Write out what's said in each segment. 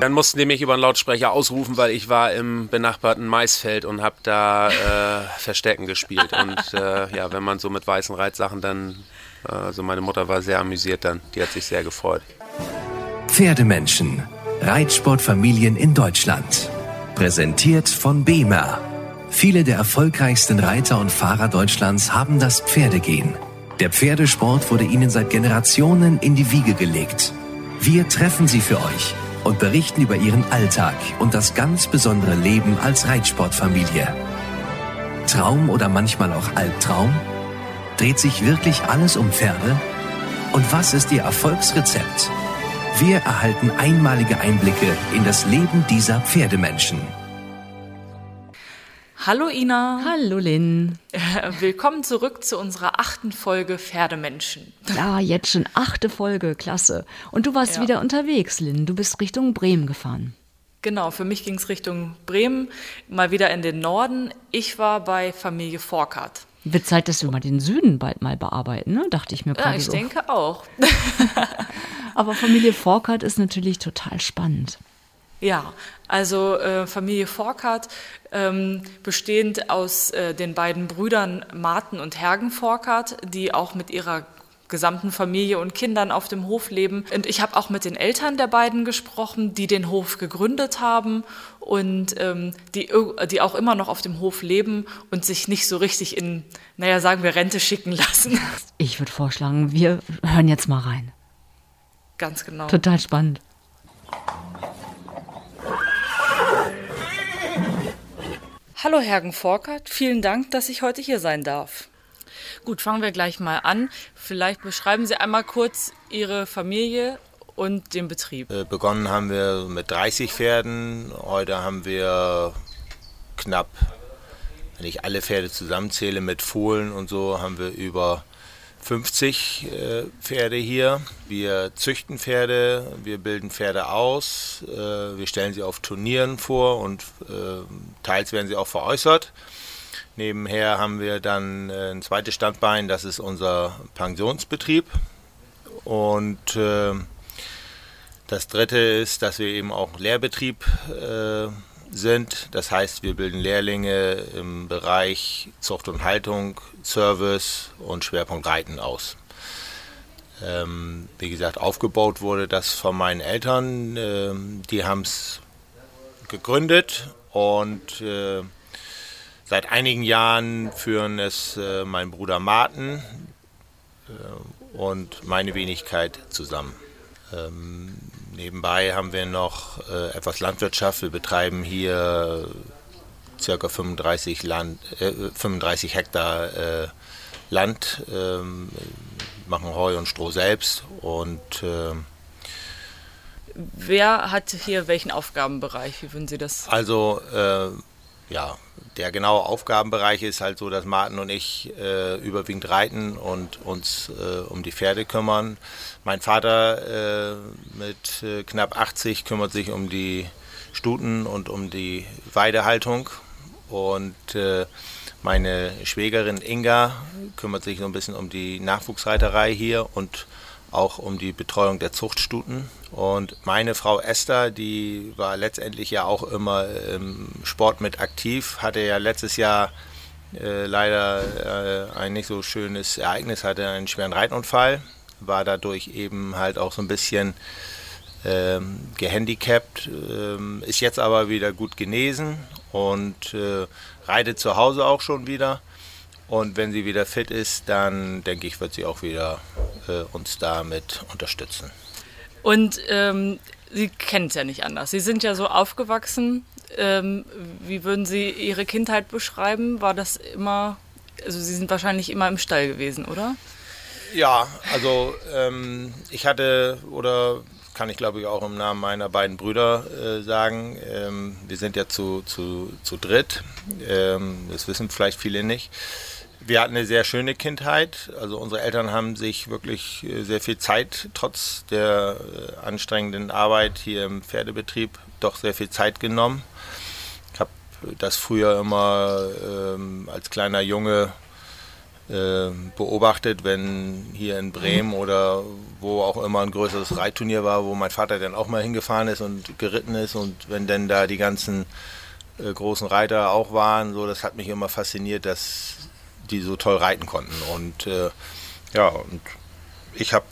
Dann mussten die mich über einen Lautsprecher ausrufen, weil ich war im benachbarten Maisfeld und habe da äh, Verstecken gespielt. Und äh, ja, wenn man so mit weißen Reitsachen dann, also meine Mutter war sehr amüsiert dann, die hat sich sehr gefreut. Pferdemenschen, Reitsportfamilien in Deutschland. Präsentiert von BEMA. Viele der erfolgreichsten Reiter und Fahrer Deutschlands haben das Pferdegehen. Der Pferdesport wurde ihnen seit Generationen in die Wiege gelegt. Wir treffen sie für euch und berichten über ihren Alltag und das ganz besondere Leben als Reitsportfamilie. Traum oder manchmal auch Albtraum? Dreht sich wirklich alles um Pferde? Und was ist ihr Erfolgsrezept? Wir erhalten einmalige Einblicke in das Leben dieser Pferdemenschen. Hallo Ina. Hallo Lynn. Willkommen zurück zu unserer achten Folge Pferdemenschen. Ja, jetzt schon achte Folge, klasse. Und du warst ja. wieder unterwegs, Lynn. Du bist Richtung Bremen gefahren. Genau, für mich ging es Richtung Bremen, mal wieder in den Norden. Ich war bei Familie Forkart. Wird Zeit, dass wir mal den Süden bald mal bearbeiten, ne? dachte ich mir gerade Ja, ich so. denke auch. Aber Familie Forkart ist natürlich total spannend. Ja, also äh, Familie Forkart, ähm, bestehend aus äh, den beiden Brüdern Martin und Hergen Forkart, die auch mit ihrer gesamten Familie und Kindern auf dem Hof leben. Und ich habe auch mit den Eltern der beiden gesprochen, die den Hof gegründet haben und ähm, die, die auch immer noch auf dem Hof leben und sich nicht so richtig in, naja, sagen wir, Rente schicken lassen. Ich würde vorschlagen, wir hören jetzt mal rein. Ganz genau. Total spannend. Hallo Hergen Forkert, vielen Dank, dass ich heute hier sein darf. Gut, fangen wir gleich mal an. Vielleicht beschreiben Sie einmal kurz Ihre Familie und den Betrieb. Äh, begonnen haben wir mit 30 Pferden. Heute haben wir knapp, wenn ich alle Pferde zusammenzähle mit Fohlen und so, haben wir über 50 äh, Pferde hier. Wir züchten Pferde, wir bilden Pferde aus, äh, wir stellen sie auf Turnieren vor und äh, teils werden sie auch veräußert. Nebenher haben wir dann äh, ein zweites Standbein, das ist unser Pensionsbetrieb. Und äh, das dritte ist, dass wir eben auch Lehrbetrieb äh, sind. Das heißt, wir bilden Lehrlinge im Bereich Zucht und Haltung, Service und Schwerpunkt Reiten aus. Ähm, wie gesagt, aufgebaut wurde das von meinen Eltern. Ähm, die haben es gegründet und äh, seit einigen Jahren führen es äh, mein Bruder Martin äh, und meine Wenigkeit zusammen. Ähm, Nebenbei haben wir noch äh, etwas Landwirtschaft. Wir betreiben hier ca. 35, Land, äh, 35 Hektar äh, Land, ähm, machen Heu und Stroh selbst und ähm, Wer hat hier welchen Aufgabenbereich? Wie würden Sie das? Also äh, ja, der genaue Aufgabenbereich ist halt so, dass Martin und ich äh, überwiegend reiten und uns äh, um die Pferde kümmern. Mein Vater äh, mit äh, knapp 80 kümmert sich um die Stuten und um die Weidehaltung. Und äh, meine Schwägerin Inga kümmert sich so ein bisschen um die Nachwuchsreiterei hier und auch um die Betreuung der Zuchtstuten. Und meine Frau Esther, die war letztendlich ja auch immer im Sport mit aktiv, hatte ja letztes Jahr äh, leider äh, ein nicht so schönes Ereignis, hatte einen schweren Reitunfall, war dadurch eben halt auch so ein bisschen ähm, gehandicapt, ähm, ist jetzt aber wieder gut genesen und äh, reitet zu Hause auch schon wieder. Und wenn sie wieder fit ist, dann denke ich, wird sie auch wieder äh, uns damit unterstützen. Und ähm, Sie kennen es ja nicht anders. Sie sind ja so aufgewachsen. Ähm, wie würden Sie Ihre Kindheit beschreiben? War das immer, also Sie sind wahrscheinlich immer im Stall gewesen, oder? Ja, also ähm, ich hatte, oder kann ich glaube ich auch im Namen meiner beiden Brüder äh, sagen, ähm, wir sind ja zu, zu, zu dritt. Ähm, das wissen vielleicht viele nicht. Wir hatten eine sehr schöne Kindheit. Also unsere Eltern haben sich wirklich äh, sehr viel Zeit, trotz der äh, anstrengenden Arbeit hier im Pferdebetrieb, doch sehr viel Zeit genommen. Ich habe das früher immer ähm, als kleiner Junge äh, beobachtet, wenn hier in Bremen oder wo auch immer ein größeres Reitturnier war, wo mein Vater dann auch mal hingefahren ist und geritten ist und wenn dann da die ganzen äh, großen Reiter auch waren, so das hat mich immer fasziniert, dass die so toll reiten konnten und äh, ja und ich habe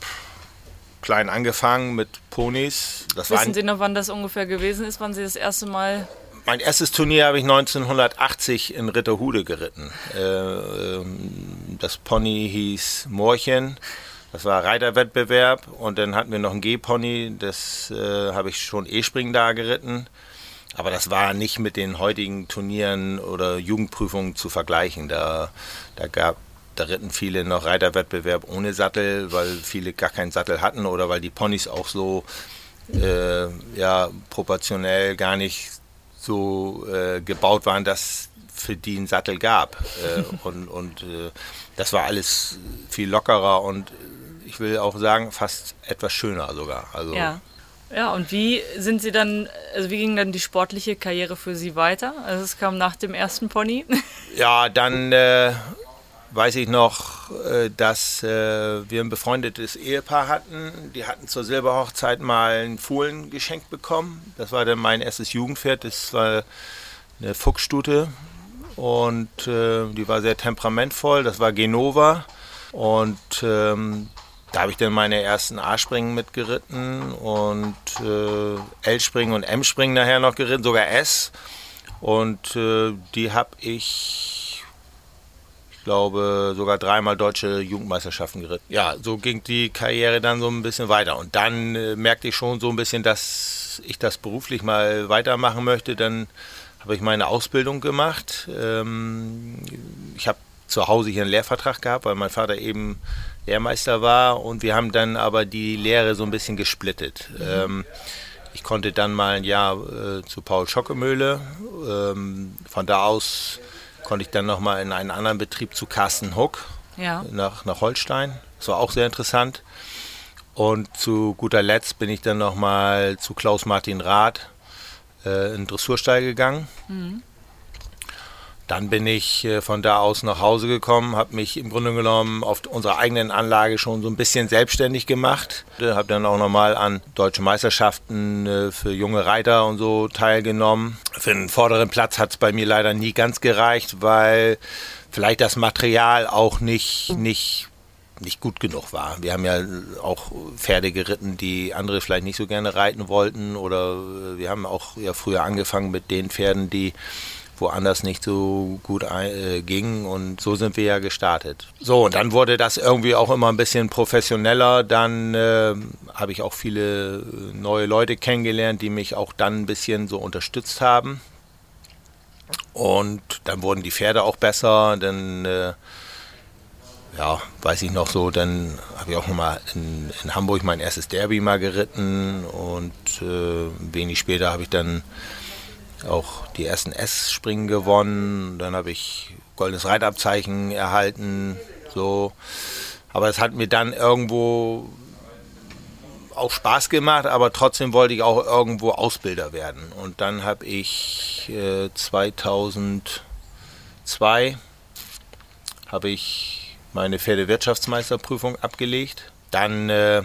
klein angefangen mit Ponys. Das Wissen Sie noch, wann das ungefähr gewesen ist, wann Sie das erste Mal mein erstes Turnier habe ich 1980 in Ritterhude geritten. Äh, ähm, das Pony hieß Morchen. Das war Reiterwettbewerb und dann hatten wir noch ein G-Pony, das äh, habe ich schon E-Springen da geritten. Aber das war nicht mit den heutigen Turnieren oder Jugendprüfungen zu vergleichen. Da, da gab da ritten viele noch Reiterwettbewerb ohne Sattel, weil viele gar keinen Sattel hatten oder weil die Ponys auch so äh, ja, proportionell gar nicht so äh, gebaut waren, dass für die einen Sattel gab. Äh, und und äh, das war alles viel lockerer und ich will auch sagen, fast etwas schöner sogar. Also, ja. Ja, und wie sind Sie dann, also wie ging dann die sportliche Karriere für Sie weiter? Also es kam nach dem ersten Pony. Ja, dann äh, weiß ich noch, äh, dass äh, wir ein befreundetes Ehepaar hatten. Die hatten zur Silberhochzeit mal einen Fohlen geschenkt bekommen. Das war dann mein erstes Jugendpferd. Das war eine Fuchsstute und äh, die war sehr temperamentvoll. Das war Genova und ähm, da habe ich dann meine ersten A-Springen mitgeritten und äh, L-Springen und M-Springen nachher noch geritten, sogar S. Und äh, die habe ich glaube, sogar dreimal deutsche Jugendmeisterschaften geritten. Ja, so ging die Karriere dann so ein bisschen weiter. Und dann äh, merkte ich schon so ein bisschen, dass ich das beruflich mal weitermachen möchte. Dann habe ich meine Ausbildung gemacht. Ähm, ich habe zu Hause hier einen Lehrvertrag gehabt, weil mein Vater eben Lehrmeister war. Und wir haben dann aber die Lehre so ein bisschen gesplittet. Mhm. Ähm, ich konnte dann mal ein Jahr äh, zu Paul Schockemöhle. Ähm, von da aus konnte ich dann nochmal in einen anderen Betrieb zu Carsten Huck ja. nach, nach Holstein. Das war auch sehr interessant. Und zu guter Letzt bin ich dann nochmal zu Klaus Martin Rath äh, in Dressurstall gegangen. Mhm. Dann bin ich äh, von da aus nach Hause gekommen, habe mich im Grunde genommen auf unserer eigenen Anlage schon so ein bisschen selbstständig gemacht. Habe dann auch nochmal an deutschen Meisterschaften äh, für junge Reiter und so teilgenommen. Für den vorderen Platz hat es bei mir leider nie ganz gereicht, weil vielleicht das Material auch nicht, nicht nicht gut genug war. Wir haben ja auch Pferde geritten, die andere vielleicht nicht so gerne reiten wollten oder äh, wir haben auch ja früher angefangen mit den Pferden, die woanders nicht so gut äh, ging und so sind wir ja gestartet. So, und dann wurde das irgendwie auch immer ein bisschen professioneller. Dann äh, habe ich auch viele äh, neue Leute kennengelernt, die mich auch dann ein bisschen so unterstützt haben. Und dann wurden die Pferde auch besser. Dann, äh, ja, weiß ich noch so, dann habe ich auch nochmal in, in Hamburg mein erstes Derby mal geritten und äh, wenig später habe ich dann auch die ersten S-Springen gewonnen. Dann habe ich goldenes Reitabzeichen erhalten. So. Aber es hat mir dann irgendwo auch Spaß gemacht, aber trotzdem wollte ich auch irgendwo Ausbilder werden. Und dann habe ich äh, 2002 habe ich meine Pferdewirtschaftsmeisterprüfung abgelegt. Dann äh,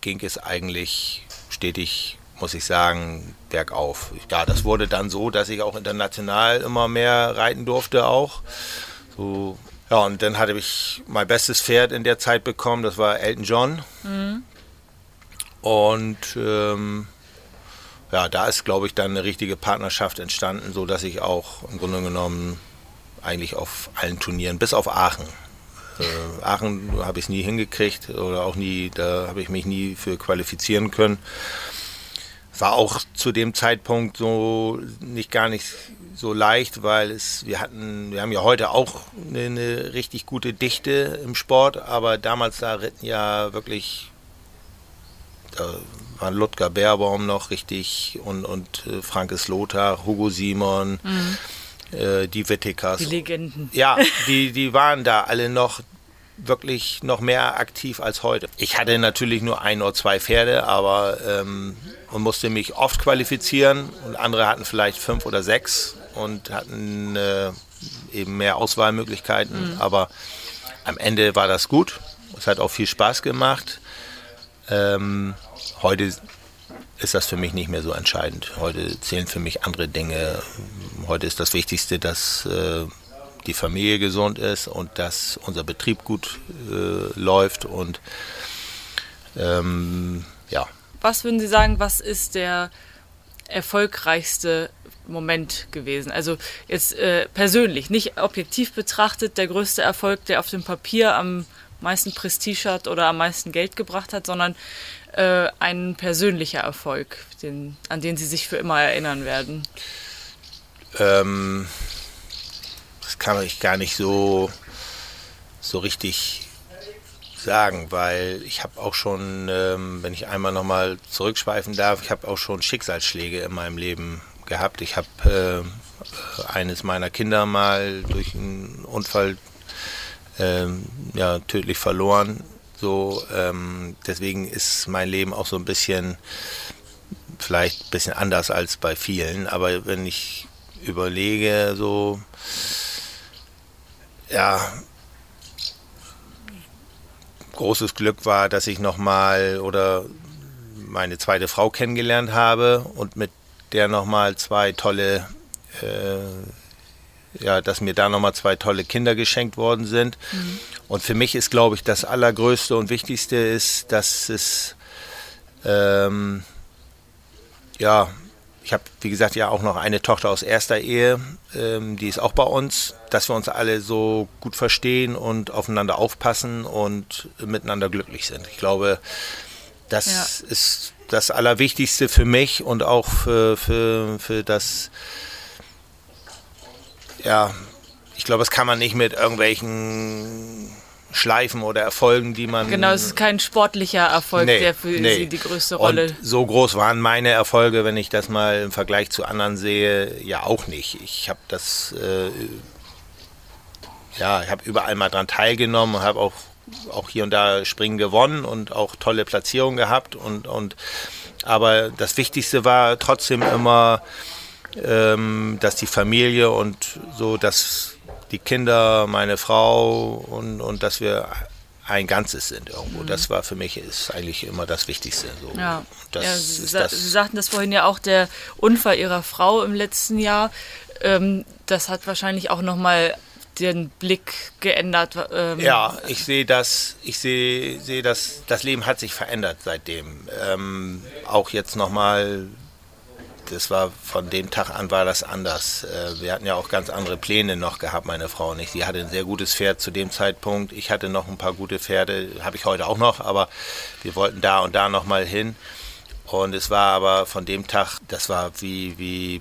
ging es eigentlich stetig muss ich sagen, bergauf. Ja, das wurde dann so, dass ich auch international immer mehr reiten durfte auch. So, ja, und dann hatte ich mein bestes Pferd in der Zeit bekommen, das war Elton John. Mhm. Und ähm, ja, da ist, glaube ich, dann eine richtige Partnerschaft entstanden, so dass ich auch im Grunde genommen eigentlich auf allen Turnieren, bis auf Aachen. Äh, Aachen habe ich es nie hingekriegt oder auch nie, da habe ich mich nie für qualifizieren können war auch zu dem Zeitpunkt so nicht gar nicht so leicht, weil es, wir hatten, wir haben ja heute auch eine, eine richtig gute Dichte im Sport, aber damals da ritten ja wirklich, da waren Ludger Bärbaum noch richtig und, und äh, Frankes Lothar, Hugo Simon, mhm. äh, die Wittekers. Die Legenden. Ja, die, die waren da alle noch wirklich noch mehr aktiv als heute. Ich hatte natürlich nur ein oder zwei Pferde, aber ähm, und musste mich oft qualifizieren und andere hatten vielleicht fünf oder sechs und hatten äh, eben mehr Auswahlmöglichkeiten. Mhm. Aber am Ende war das gut. Es hat auch viel Spaß gemacht. Ähm, heute ist das für mich nicht mehr so entscheidend. Heute zählen für mich andere Dinge. Heute ist das Wichtigste, dass äh, die Familie gesund ist und dass unser Betrieb gut äh, läuft und ähm, ja. Was würden Sie sagen, was ist der erfolgreichste Moment gewesen? Also jetzt äh, persönlich, nicht objektiv betrachtet, der größte Erfolg, der auf dem Papier am meisten Prestige hat oder am meisten Geld gebracht hat, sondern äh, ein persönlicher Erfolg, den, an den Sie sich für immer erinnern werden? Ähm, das kann ich gar nicht so, so richtig sagen, weil ich habe auch schon, ähm, wenn ich einmal nochmal zurückschweifen darf, ich habe auch schon Schicksalsschläge in meinem Leben gehabt. Ich habe äh, eines meiner Kinder mal durch einen Unfall ähm, ja, tödlich verloren. So, ähm, deswegen ist mein Leben auch so ein bisschen, vielleicht ein bisschen anders als bei vielen. Aber wenn ich überlege, so, ja, großes Glück war, dass ich nochmal oder meine zweite Frau kennengelernt habe und mit der nochmal zwei tolle äh, ja, dass mir da nochmal zwei tolle Kinder geschenkt worden sind. Mhm. Und für mich ist, glaube ich, das Allergrößte und Wichtigste ist, dass es, ähm, ja, ich habe, wie gesagt, ja auch noch eine Tochter aus erster Ehe, ähm, die ist auch bei uns, dass wir uns alle so gut verstehen und aufeinander aufpassen und miteinander glücklich sind. Ich glaube, das ja. ist das Allerwichtigste für mich und auch für, für, für das ja, ich glaube, das kann man nicht mit irgendwelchen Schleifen oder Erfolgen, die man. Genau, es ist kein sportlicher Erfolg, nee, der für nee. Sie die größte Rolle. Und so groß waren meine Erfolge, wenn ich das mal im Vergleich zu anderen sehe, ja auch nicht. Ich habe das, äh, ja, ich habe überall mal dran teilgenommen und habe auch, auch hier und da Springen gewonnen und auch tolle Platzierungen gehabt und, und aber das Wichtigste war trotzdem immer ähm, dass die Familie und so, dass die Kinder, meine Frau und, und dass wir ein Ganzes sind irgendwo. Mhm. Das war für mich ist eigentlich immer das Wichtigste. So. Ja. ja Sie, sa Sie, sagten das vorhin ja auch, der Unfall Ihrer Frau im letzten Jahr, ähm, das hat wahrscheinlich auch nochmal den Blick geändert. Ähm. Ja, ich sehe das, ich sehe, sehe das, das Leben hat sich verändert seitdem. Ähm, auch jetzt nochmal das war von dem Tag an war das anders. Äh, wir hatten ja auch ganz andere Pläne noch gehabt, meine Frau und ich. Sie hatte ein sehr gutes Pferd zu dem Zeitpunkt. Ich hatte noch ein paar gute Pferde, habe ich heute auch noch, aber wir wollten da und da noch mal hin. Und es war aber von dem Tag, das war wie, wie,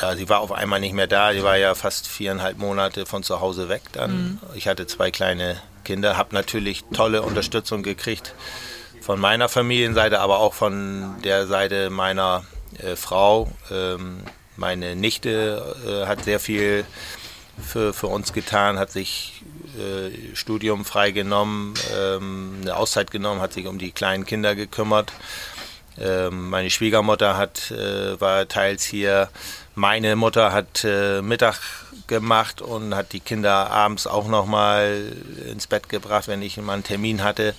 ja, sie war auf einmal nicht mehr da. Sie war ja fast viereinhalb Monate von zu Hause weg dann. Mhm. Ich hatte zwei kleine Kinder, habe natürlich tolle Unterstützung gekriegt von meiner Familienseite, aber auch von der Seite meiner äh, Frau. Ähm, meine Nichte äh, hat sehr viel für, für uns getan, hat sich äh, Studium freigenommen, ähm, eine Auszeit genommen, hat sich um die kleinen Kinder gekümmert. Ähm, meine Schwiegermutter hat, äh, war teils hier. Meine Mutter hat äh, Mittag gemacht und hat die Kinder abends auch noch mal ins Bett gebracht, wenn ich mal einen Termin hatte.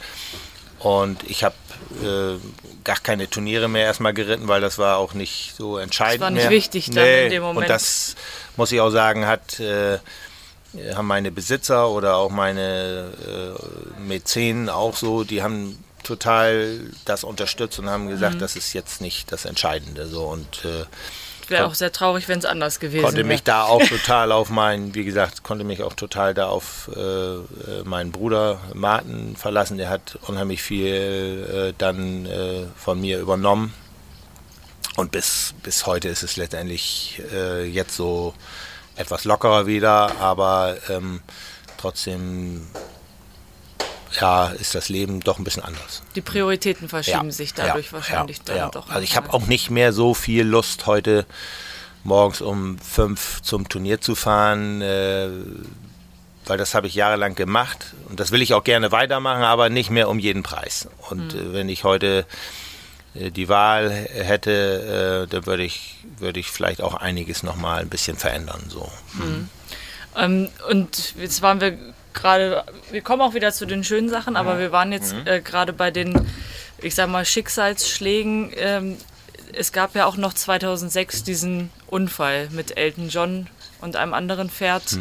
Und ich habe äh, gar keine Turniere mehr erstmal geritten, weil das war auch nicht so entscheidend. Das war nicht mehr. wichtig dann nee. in dem Moment. Und das muss ich auch sagen, hat äh, haben meine Besitzer oder auch meine äh, Mäzenen auch so, die haben total das unterstützt und haben gesagt, mhm. das ist jetzt nicht das Entscheidende so und äh, wäre auch sehr traurig, wenn es anders gewesen wäre. Konnte mich da auch total auf meinen, wie gesagt, konnte mich auch total da auf äh, äh, meinen Bruder Martin verlassen. Der hat unheimlich viel äh, dann äh, von mir übernommen. Und bis, bis heute ist es letztendlich äh, jetzt so etwas lockerer wieder, aber ähm, trotzdem ja, ist das Leben doch ein bisschen anders. Die Prioritäten verschieben ja, sich dadurch ja, wahrscheinlich ja, dann doch. Also ich habe auch nicht mehr so viel Lust, heute morgens um fünf zum Turnier zu fahren, äh, weil das habe ich jahrelang gemacht und das will ich auch gerne weitermachen, aber nicht mehr um jeden Preis. Und mhm. äh, wenn ich heute äh, die Wahl hätte, äh, dann würde ich, würde ich vielleicht auch einiges nochmal ein bisschen verändern. So. Mhm. Ähm, und jetzt waren wir gerade, wir kommen auch wieder zu den schönen Sachen, aber wir waren jetzt äh, gerade bei den, ich sag mal, Schicksalsschlägen. Ähm, es gab ja auch noch 2006 diesen Unfall mit Elton John und einem anderen Pferd.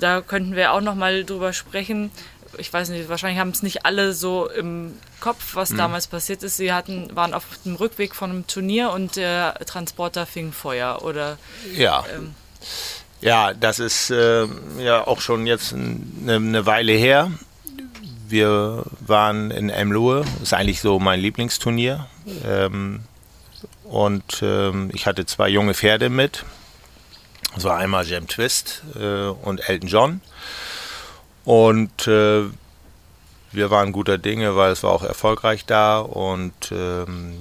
Da könnten wir auch noch mal drüber sprechen. Ich weiß nicht, wahrscheinlich haben es nicht alle so im Kopf, was damals passiert ist. Sie hatten, waren auf dem Rückweg von einem Turnier und der Transporter fing Feuer. Oder Ja. Ähm. Ja, das ist äh, ja auch schon jetzt eine, eine Weile her. Wir waren in Emlohe, ist eigentlich so mein Lieblingsturnier. Ähm, und ähm, ich hatte zwei junge Pferde mit. Das war einmal Jam Twist äh, und Elton John. Und äh, wir waren guter Dinge, weil es war auch erfolgreich da. Und ähm,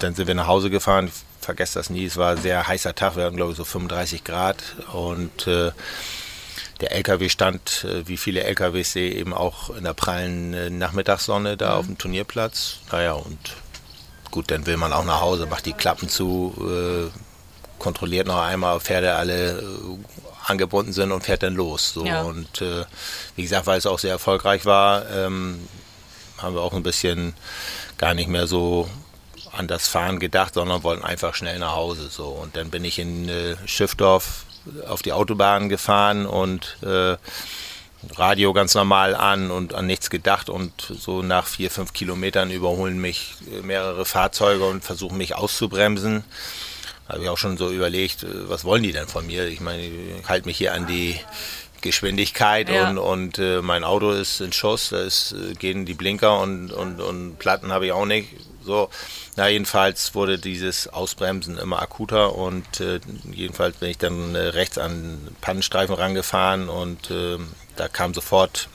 dann sind wir nach Hause gefahren. Vergesse das nie. Es war ein sehr heißer Tag. Wir hatten, glaube ich, so 35 Grad. Und äh, der LKW stand, äh, wie viele LKWs sehe, eben auch in der prallen äh, Nachmittagssonne da auf dem Turnierplatz. Naja, und gut, dann will man auch nach Hause, macht die Klappen zu, äh, kontrolliert noch einmal, ob Pferde alle äh, angebunden sind und fährt dann los. So. Ja. Und äh, wie gesagt, weil es auch sehr erfolgreich war, ähm, haben wir auch ein bisschen gar nicht mehr so an das Fahren gedacht, sondern wollten einfach schnell nach Hause. So. Und dann bin ich in äh, Schiffdorf auf die Autobahn gefahren und äh, Radio ganz normal an und an nichts gedacht und so nach vier, fünf Kilometern überholen mich äh, mehrere Fahrzeuge und versuchen mich auszubremsen. Da habe ich auch schon so überlegt, äh, was wollen die denn von mir? Ich meine, ich halte mich hier an die Geschwindigkeit Ja. und, und äh, mein Auto ist in Schuss, da ist, äh, gehen die Blinker und, und, und Platten habe ich auch nicht. So, na jedenfalls wurde dieses Ausbremsen immer akuter und äh, jedenfalls bin ich dann äh, rechts an Pannenstreifen rangefahren und äh, da kam sofort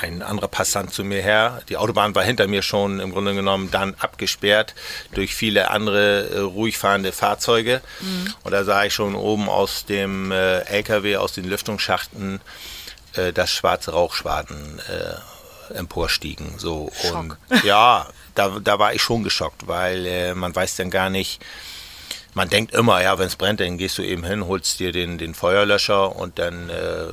ein anderer Passant zu mir her. Die Autobahn war hinter mir schon im Grunde genommen dann abgesperrt durch viele andere äh, ruhig fahrende Fahrzeuge. Und da sah ich schon oben aus dem äh, LKW, aus den Lüftungsschachten, äh, dass schwarze Rauchschwaden äh, emporstiegen. So. Und ja, da, da war ich schon geschockt, weil äh, man weiß dann gar nicht, man denkt immer, ja, wenn es brennt, dann gehst du eben hin, holst dir den, den Feuerlöscher und dann äh,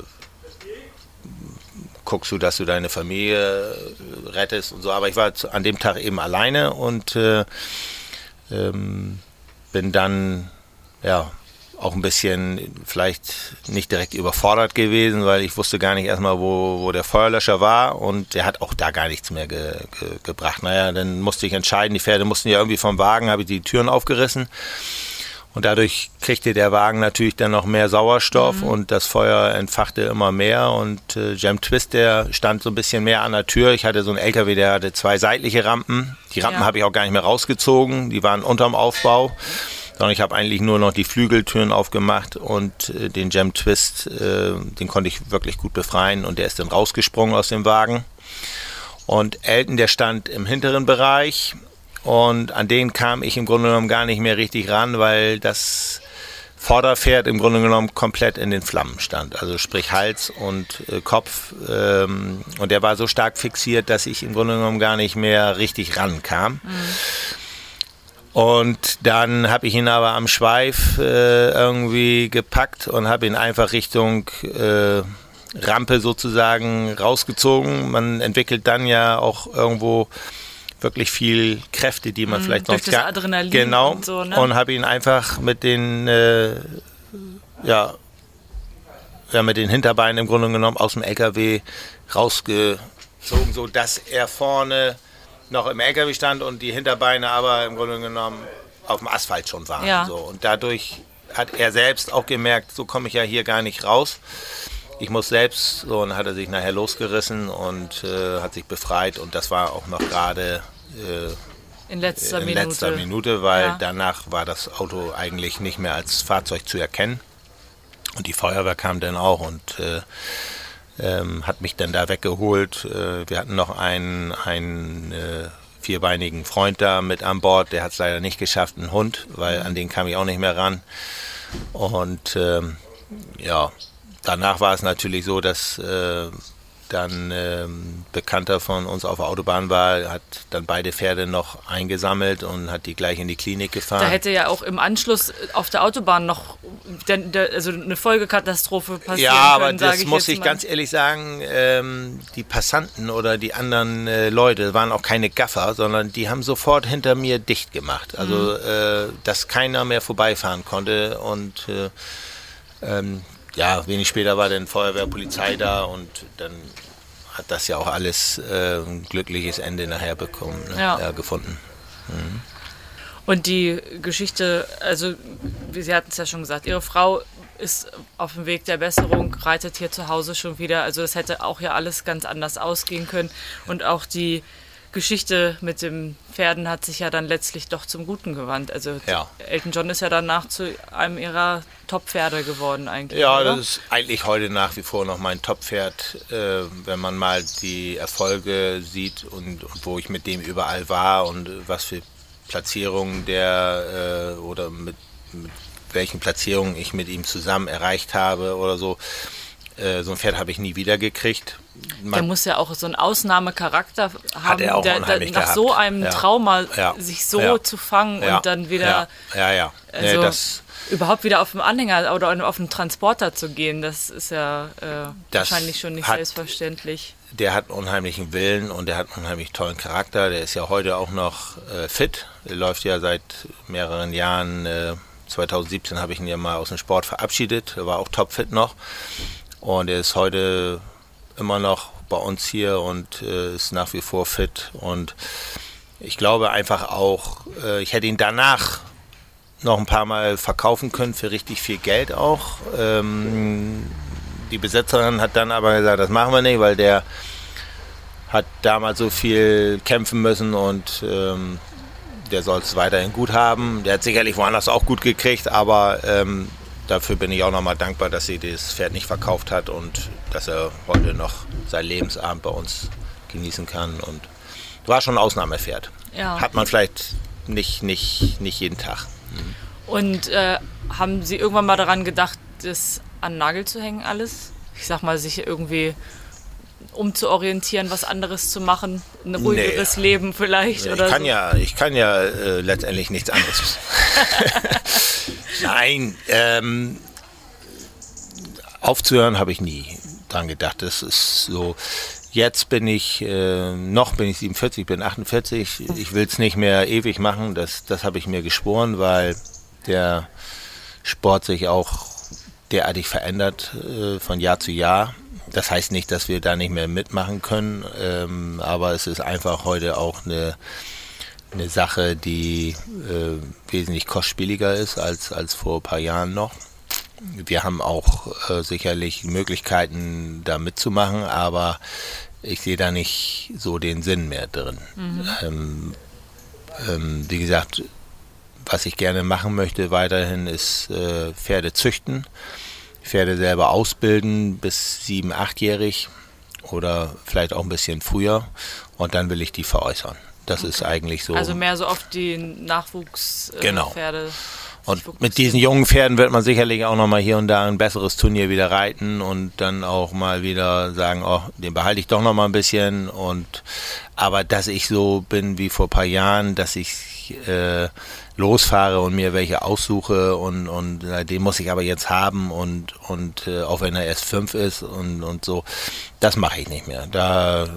guckst du, dass du deine Familie äh, rettest und so. Aber ich war an dem Tag eben alleine und äh, ähm, bin dann ja auch ein bisschen vielleicht nicht direkt überfordert gewesen, weil ich wusste gar nicht erstmal, wo, wo der Feuerlöscher war und der hat auch da gar nichts mehr ge, ge, gebracht. Naja, dann musste ich entscheiden, die Pferde mussten ja irgendwie vom Wagen, habe ich die Türen aufgerissen und dadurch kriegte der Wagen natürlich dann noch mehr Sauerstoff und das Feuer entfachte immer mehr. Und äh, Jam Twist, der stand so ein bisschen mehr an der Tür. Ich hatte so einen LKW, der hatte zwei seitliche Rampen. Die Rampen Ja. habe ich auch gar nicht mehr rausgezogen. Die waren unterm Aufbau. Sondern ich habe eigentlich nur noch die Flügeltüren aufgemacht und äh, den Jam Twist, äh, den konnte ich wirklich gut befreien und der ist dann rausgesprungen aus dem Wagen. Und Elton, der stand im hinteren Bereich und an den kam ich im Grunde genommen gar nicht mehr richtig ran, weil das Vorderpferd im Grunde genommen komplett in den Flammen stand. Also sprich Hals und äh, Kopf. Ähm, und der war so stark fixiert, dass ich im Grunde genommen gar nicht mehr richtig rankam. Und dann habe ich ihn aber am Schweif äh, irgendwie gepackt und habe ihn einfach Richtung äh, Rampe sozusagen rausgezogen. Man entwickelt dann ja auch irgendwo wirklich viel Kräfte, die man vielleicht Mhm, durch sonst gar Adrenalin genau und so, ne? und habe ihn einfach mit den äh, ja ja mit den Hinterbeinen im Grunde genommen aus dem LKW rausgezogen, so dass er vorne noch im LKW stand und die Hinterbeine aber im Grunde genommen auf dem Asphalt schon waren. Ja. So. Und dadurch hat er selbst auch gemerkt, so komme ich ja hier gar nicht raus. Ich muss selbst, so und hat er sich nachher losgerissen und äh, hat sich befreit und das war auch noch gerade äh, in letzter in Minute. letzter Minute, weil Ja. danach war das Auto eigentlich nicht mehr als Fahrzeug zu erkennen. Und die Feuerwehr kam dann auch und äh, ähm, hat mich dann da weggeholt. Äh, wir hatten noch einen, einen äh, vierbeinigen Freund da mit an Bord, der hat es leider nicht geschafft, einen Hund, weil an den kam ich auch nicht mehr ran. Und ähm, ja, danach war es natürlich so, dass äh, dann ähm, Bekannter von uns auf der Autobahn war, hat dann beide Pferde noch eingesammelt und hat die gleich in die Klinik gefahren. Da hätte ja auch im Anschluss auf der Autobahn noch der, der, also eine Folgekatastrophe passieren ja, aber können, das ich muss ich mal. ganz ehrlich sagen, ähm, die Passanten oder die anderen äh, Leute waren auch keine Gaffer, sondern die haben sofort hinter mir dicht gemacht. Also, Mhm. äh, dass keiner mehr vorbeifahren konnte und äh, ähm, ja, wenig später war dann Feuerwehr, Polizei da und dann hat das ja auch alles äh, ein glückliches Ende nachher bekommen, ne? Ja. ja, gefunden. Und die Geschichte, also wie Sie hatten es ja schon gesagt, Ihre Frau ist auf dem Weg der Besserung, reitet hier zu Hause schon wieder. Also das hätte auch ja alles ganz anders ausgehen können. Und auch die Geschichte mit den Pferden hat sich ja dann letztlich doch zum Guten gewandt. Also Ja. Elton John ist ja danach zu einem ihrer Top-Pferde geworden eigentlich. Ja, oder? das ist eigentlich heute nach wie vor noch mein Top-Pferd, äh, wenn man mal die Erfolge sieht und, und wo ich mit dem überall war und was für Platzierungen der äh, oder mit, mit welchen Platzierungen ich mit ihm zusammen erreicht habe oder so. Äh, so ein Pferd habe ich nie wieder gekriegt. Der Man, muss ja auch so einen Ausnahmecharakter haben, er auch der, der nach gehabt. so einem Ja. Trauma Ja. sich so Ja. zu fangen und dann wieder Ja, ja. Nee, also das, überhaupt wieder auf dem Anhänger oder auf dem Transporter zu gehen, das ist ja äh, Das wahrscheinlich schon nicht hat- selbstverständlich. der hat einen unheimlichen Willen und der hat einen unheimlich tollen Charakter. Der ist ja heute auch noch äh, fit. Der läuft ja seit mehreren Jahren. Äh, 2017 habe ich ihn ja mal aus dem Sport verabschiedet. Er war auch topfit noch. Und er ist heute immer noch bei uns hier und äh, ist nach wie vor fit. Und ich glaube einfach auch, äh, ich hätte ihn danach noch ein paar Mal verkaufen können für richtig viel Geld auch. Ähm, die Besetzerin hat dann aber gesagt, das machen wir nicht, weil der hat damals so viel kämpfen müssen und ähm, der soll es weiterhin gut haben. Der hat sicherlich woanders auch gut gekriegt, aber ähm, dafür bin ich auch nochmal dankbar, dass sie das Pferd nicht verkauft hat und dass er heute noch sein Lebensabend bei uns genießen kann. Und war schon ein Ausnahmepferd. Ja. Hat man vielleicht nicht, nicht, nicht jeden Tag. Und äh, haben Sie irgendwann mal daran gedacht, das an den Nagel zu hängen alles? Ich sag mal, sich irgendwie umzuorientieren, was anderes zu machen, ein ruhigeres Leben vielleicht Ich oder kann so. ja, ich kann ja äh, letztendlich nichts anderes. Nein, ähm, aufzuhören habe ich nie dran gedacht. Das ist so. Jetzt bin ich, äh, noch bin ich 47, bin 48. Ich will es nicht mehr ewig machen. Das, das habe ich mir geschworen, weil der Sport sich auch derartig verändert äh, von Jahr zu Jahr. Das heißt nicht, dass wir da nicht mehr mitmachen können, ähm, aber es ist einfach heute auch eine, eine Sache, die äh, wesentlich kostspieliger ist als, als vor ein paar Jahren noch. Wir haben auch äh, sicherlich Möglichkeiten, da mitzumachen, aber ich sehe da nicht so den Sinn mehr drin. Ähm, ähm, wie gesagt, was ich gerne machen möchte weiterhin ist äh, Pferde züchten, Pferde selber ausbilden bis sieben, achtjährig oder vielleicht auch ein bisschen früher und dann will ich die veräußern. Das ist eigentlich so. Also mehr so auf die Nachwuchspferde. Äh, Genau. Und mit diesen jungen Pferden wird man sicherlich auch nochmal hier und da ein besseres Turnier wieder reiten und dann auch mal wieder sagen, oh, den behalte ich doch nochmal ein bisschen. Und aber dass ich so bin wie vor ein paar Jahren, dass ich äh, losfahre und mir welche aussuche und, und äh, den muss ich aber jetzt haben und, und äh, auch wenn er erst fünf ist und, und so, das mache ich nicht mehr. Da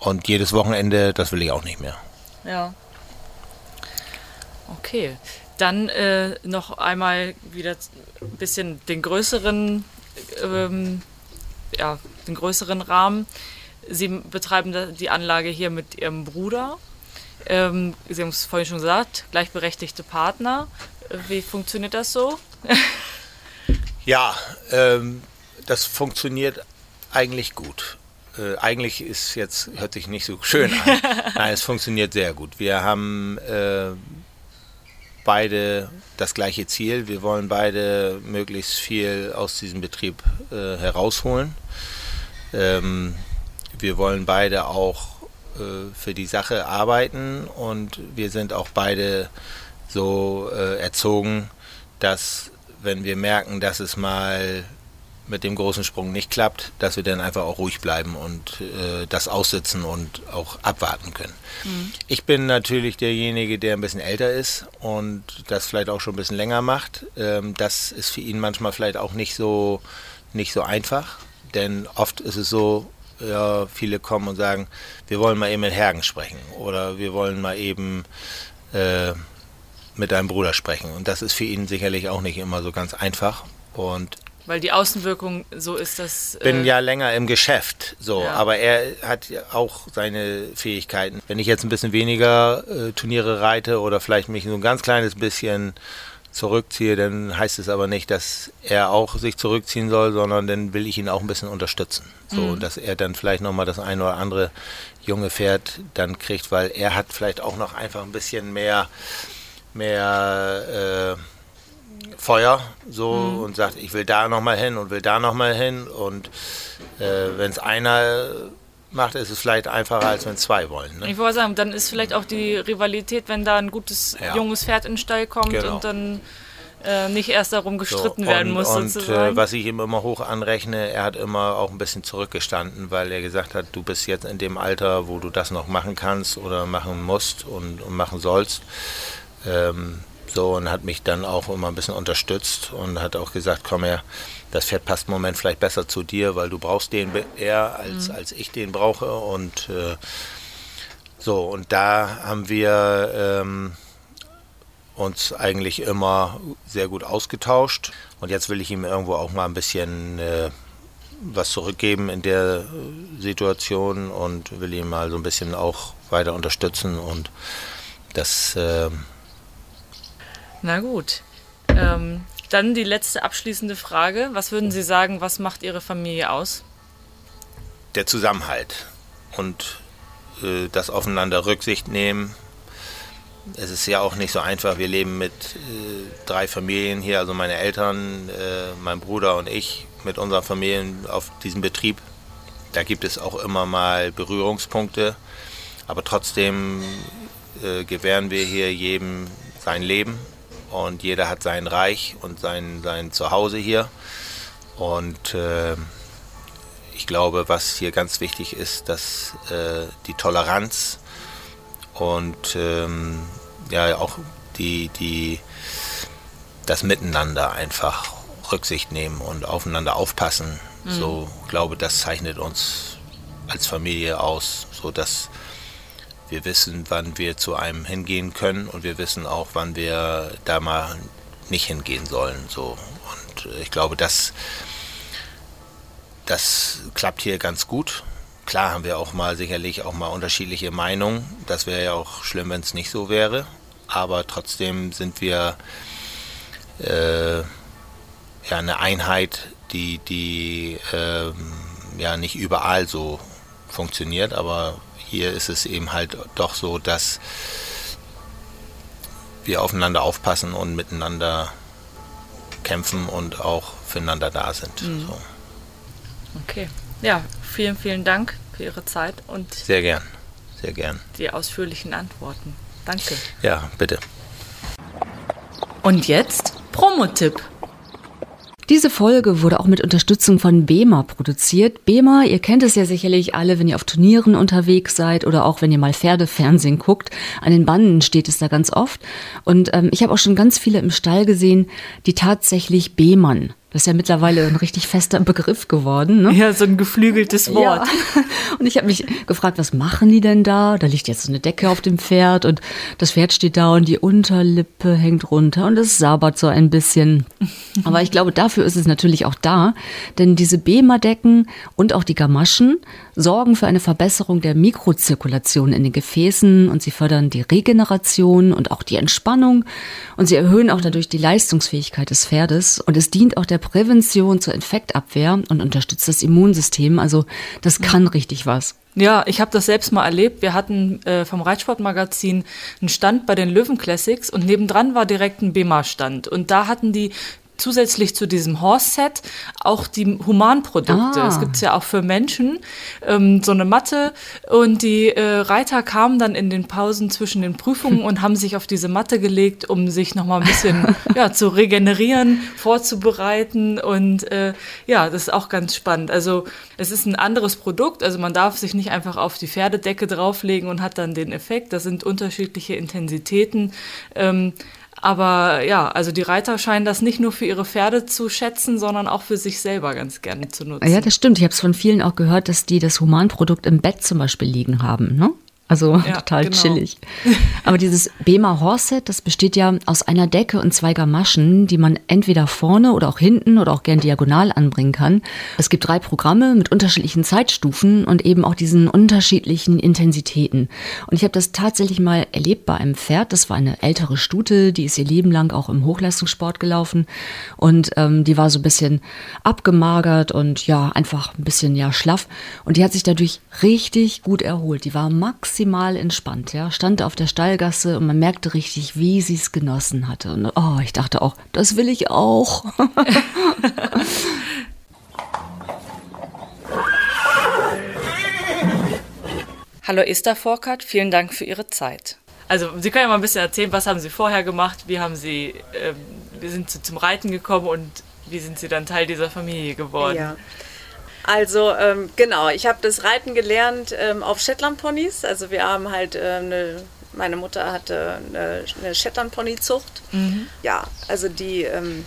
und jedes Wochenende, das will ich auch nicht mehr. Ja. Okay. Dann äh, noch einmal wieder ein bisschen den größeren, ähm, ja, den größeren Rahmen. Sie betreiben die Anlage hier mit Ihrem Bruder. Ähm, Sie haben es vorhin schon gesagt, gleichberechtigte Partner. Wie funktioniert das so? Ja, ähm, das funktioniert eigentlich gut. Äh, eigentlich ist jetzt, hört sich nicht so schön an. Nein, es funktioniert sehr gut. Wir haben äh, beide das gleiche Ziel. Wir wollen beide möglichst viel aus diesem Betrieb äh, herausholen. Ähm, wir wollen beide auch äh, für die Sache arbeiten und wir sind auch beide so äh, erzogen, dass wenn wir merken, dass es mal mit dem großen Sprung nicht klappt, dass wir dann einfach auch ruhig bleiben und äh, das aussitzen und auch abwarten können. Mhm. Ich bin natürlich derjenige, der ein bisschen älter ist und das vielleicht auch schon ein bisschen länger macht. Ähm, das ist für ihn manchmal vielleicht auch nicht so, nicht so einfach, denn oft ist es so, ja, viele kommen und sagen, wir wollen mal eben mit Hergen sprechen oder wir wollen mal eben äh, mit deinem Bruder sprechen. Und das ist für ihn sicherlich auch nicht immer so ganz einfach. Und weil die Außenwirkung so ist, dass. Ich bin äh, ja länger im Geschäft, so, ja. aber er hat ja auch seine Fähigkeiten. Wenn ich jetzt ein bisschen weniger äh, Turniere reite oder vielleicht mich so ein ganz kleines bisschen zurückziehe, dann heißt es aber nicht, dass er auch sich zurückziehen soll, sondern dann will ich ihn auch ein bisschen unterstützen. So, mhm. dass er dann vielleicht nochmal das eine oder andere junge Pferd dann kriegt, weil er hat vielleicht auch noch einfach ein bisschen mehr, mehr äh, Feuer so mhm. und sagt, ich will da nochmal hin und will da nochmal hin und äh, wenn es einer macht, ist es vielleicht einfacher, als wenn zwei wollen. Ne? Ich wollte sagen, dann ist vielleicht auch die Rivalität, wenn da ein gutes ja. junges Pferd in den Stall kommt genau. und dann äh, nicht erst darum gestritten so, und, werden muss. Und äh, was ich ihm immer hoch anrechne, er hat immer auch ein bisschen zurückgestanden, weil er gesagt hat, du bist jetzt in dem Alter, wo du das noch machen kannst oder machen musst und, und machen sollst. Ähm, so und hat mich dann auch immer ein bisschen unterstützt und hat auch gesagt, komm her, das Pferd passt im Moment vielleicht besser zu dir, weil du brauchst den eher, als, mhm. als ich den brauche. Und äh, so, und da haben wir ähm, uns eigentlich immer sehr gut ausgetauscht. Und jetzt will ich ihm irgendwo auch mal ein bisschen äh, was zurückgeben in der Situation und will ihn mal so ein bisschen auch weiter unterstützen. Und das. Äh, Na gut. Ähm, dann die letzte abschließende Frage. Was würden Sie sagen, was macht Ihre Familie aus? Der Zusammenhalt und äh, das Aufeinander Rücksicht nehmen. Es ist ja auch nicht so einfach. Wir leben mit äh, drei Familien hier, also meine Eltern, äh, mein Bruder und ich, mit unseren Familien auf diesem Betrieb. Da gibt es auch immer mal Berührungspunkte, aber trotzdem äh, gewähren wir hier jedem sein Leben und jeder hat sein Reich und sein, sein Zuhause hier. Und äh, ich glaube, was hier ganz wichtig ist, dass äh, die Toleranz und ähm, ja auch die, die, das Miteinander einfach Rücksicht nehmen und aufeinander aufpassen. Mhm. So glaube, das zeichnet uns als Familie aus, so dass wir wissen, wann wir zu einem hingehen können und wir wissen auch, wann wir da mal nicht hingehen sollen. So. Und äh, ich glaube, das, das klappt hier ganz gut. Klar haben wir auch mal sicherlich auch mal unterschiedliche Meinungen. Das wäre ja auch schlimm, wenn es nicht so wäre. Aber trotzdem sind wir äh, ja eine Einheit, die, die äh, ja nicht überall so funktioniert, aber hier ist es eben halt doch so, dass wir aufeinander aufpassen und miteinander kämpfen und auch füreinander da sind. Mhm. So. Okay. Ja, vielen, vielen Dank für Ihre Zeit und sehr gern, sehr gern. Die ausführlichen Antworten. Danke. Ja, bitte. Und jetzt Promotipp. Diese Folge wurde auch mit Unterstützung von BEMA produziert. BEMA, ihr kennt es ja sicherlich alle, wenn ihr auf Turnieren unterwegs seid oder auch wenn ihr mal Pferdefernsehen guckt. An den Banden steht es da ganz oft. Und ähm, ich habe auch schon ganz viele im Stall gesehen, die tatsächlich BEMAN das ist ja mittlerweile ein richtig fester Begriff geworden. Ne? Ja, so ein geflügeltes Wort. Ja. Und ich habe mich gefragt, was machen die denn da? Da liegt jetzt so eine Decke auf dem Pferd und das Pferd steht da und die Unterlippe hängt runter und es sabert so ein bisschen. Aber ich glaube, dafür ist es natürlich auch da, denn diese Bema-Decken und auch die Gamaschen sorgen für eine Verbesserung der Mikrozirkulation in den Gefäßen und sie fördern die Regeneration und auch die Entspannung und sie erhöhen auch dadurch die Leistungsfähigkeit des Pferdes und es dient auch der Prävention zur Infektabwehr und unterstützt das Immunsystem. Also das kann richtig was. Ja, ich habe das selbst mal erlebt. Wir hatten äh, vom Reitsportmagazin einen Stand bei den Löwen Classics und nebendran war direkt ein BEMA-Stand. Und da hatten die zusätzlich zu diesem Horse-Set auch die Humanprodukte. Ah. Es gibt ja auch für Menschen ähm, so eine Matte und die äh, Reiter kamen dann in den Pausen zwischen den Prüfungen und haben sich auf diese Matte gelegt, um sich nochmal ein bisschen ja, zu regenerieren, vorzubereiten und äh, ja, das ist auch ganz spannend. Also es ist ein anderes Produkt, also man darf sich nicht einfach auf die Pferdedecke drauflegen und hat dann den Effekt. Das sind unterschiedliche Intensitäten. Ähm, aber ja, also die Reiter scheinen das nicht nur für ihre Pferde zu schätzen, sondern auch für sich selber ganz gerne zu nutzen. Ja, das stimmt. Ich habe es von vielen auch gehört, dass die das Humanprodukt im Bett zum Beispiel liegen haben. Ne? Also Ja, total genau. chillig. Aber dieses Bema Horset, das besteht ja aus einer Decke und zwei Gamaschen, die man entweder vorne oder auch hinten oder auch gern diagonal anbringen kann. Es gibt drei Programme mit unterschiedlichen Zeitstufen und eben auch diesen unterschiedlichen Intensitäten. Und ich habe das tatsächlich mal erlebt bei einem Pferd. Das war eine ältere Stute, die ist ihr Leben lang auch im Hochleistungssport gelaufen und ähm, die war so ein bisschen abgemagert und ja, einfach ein bisschen ja schlaff. Und die hat sich dadurch richtig gut erholt. Die war maximal entspannt, ja, stand auf der Stallgasse und man merkte richtig, wie sie es genossen hatte. Und oh, ich dachte auch, das will ich auch. Hallo Esther Forkert, vielen Dank für Ihre Zeit. Also Sie können ja mal ein bisschen erzählen, was haben Sie vorher gemacht, wie haben Sie, ähm, wie sind Sie zum Reiten gekommen und wie sind Sie dann Teil dieser Familie geworden? Ja. Also ähm, genau, ich habe das Reiten gelernt ähm, auf Shetland-Ponys. Also wir haben halt äh, eine, meine Mutter hatte eine, eine Shetland-Pony-Zucht. Ja, also die, ähm,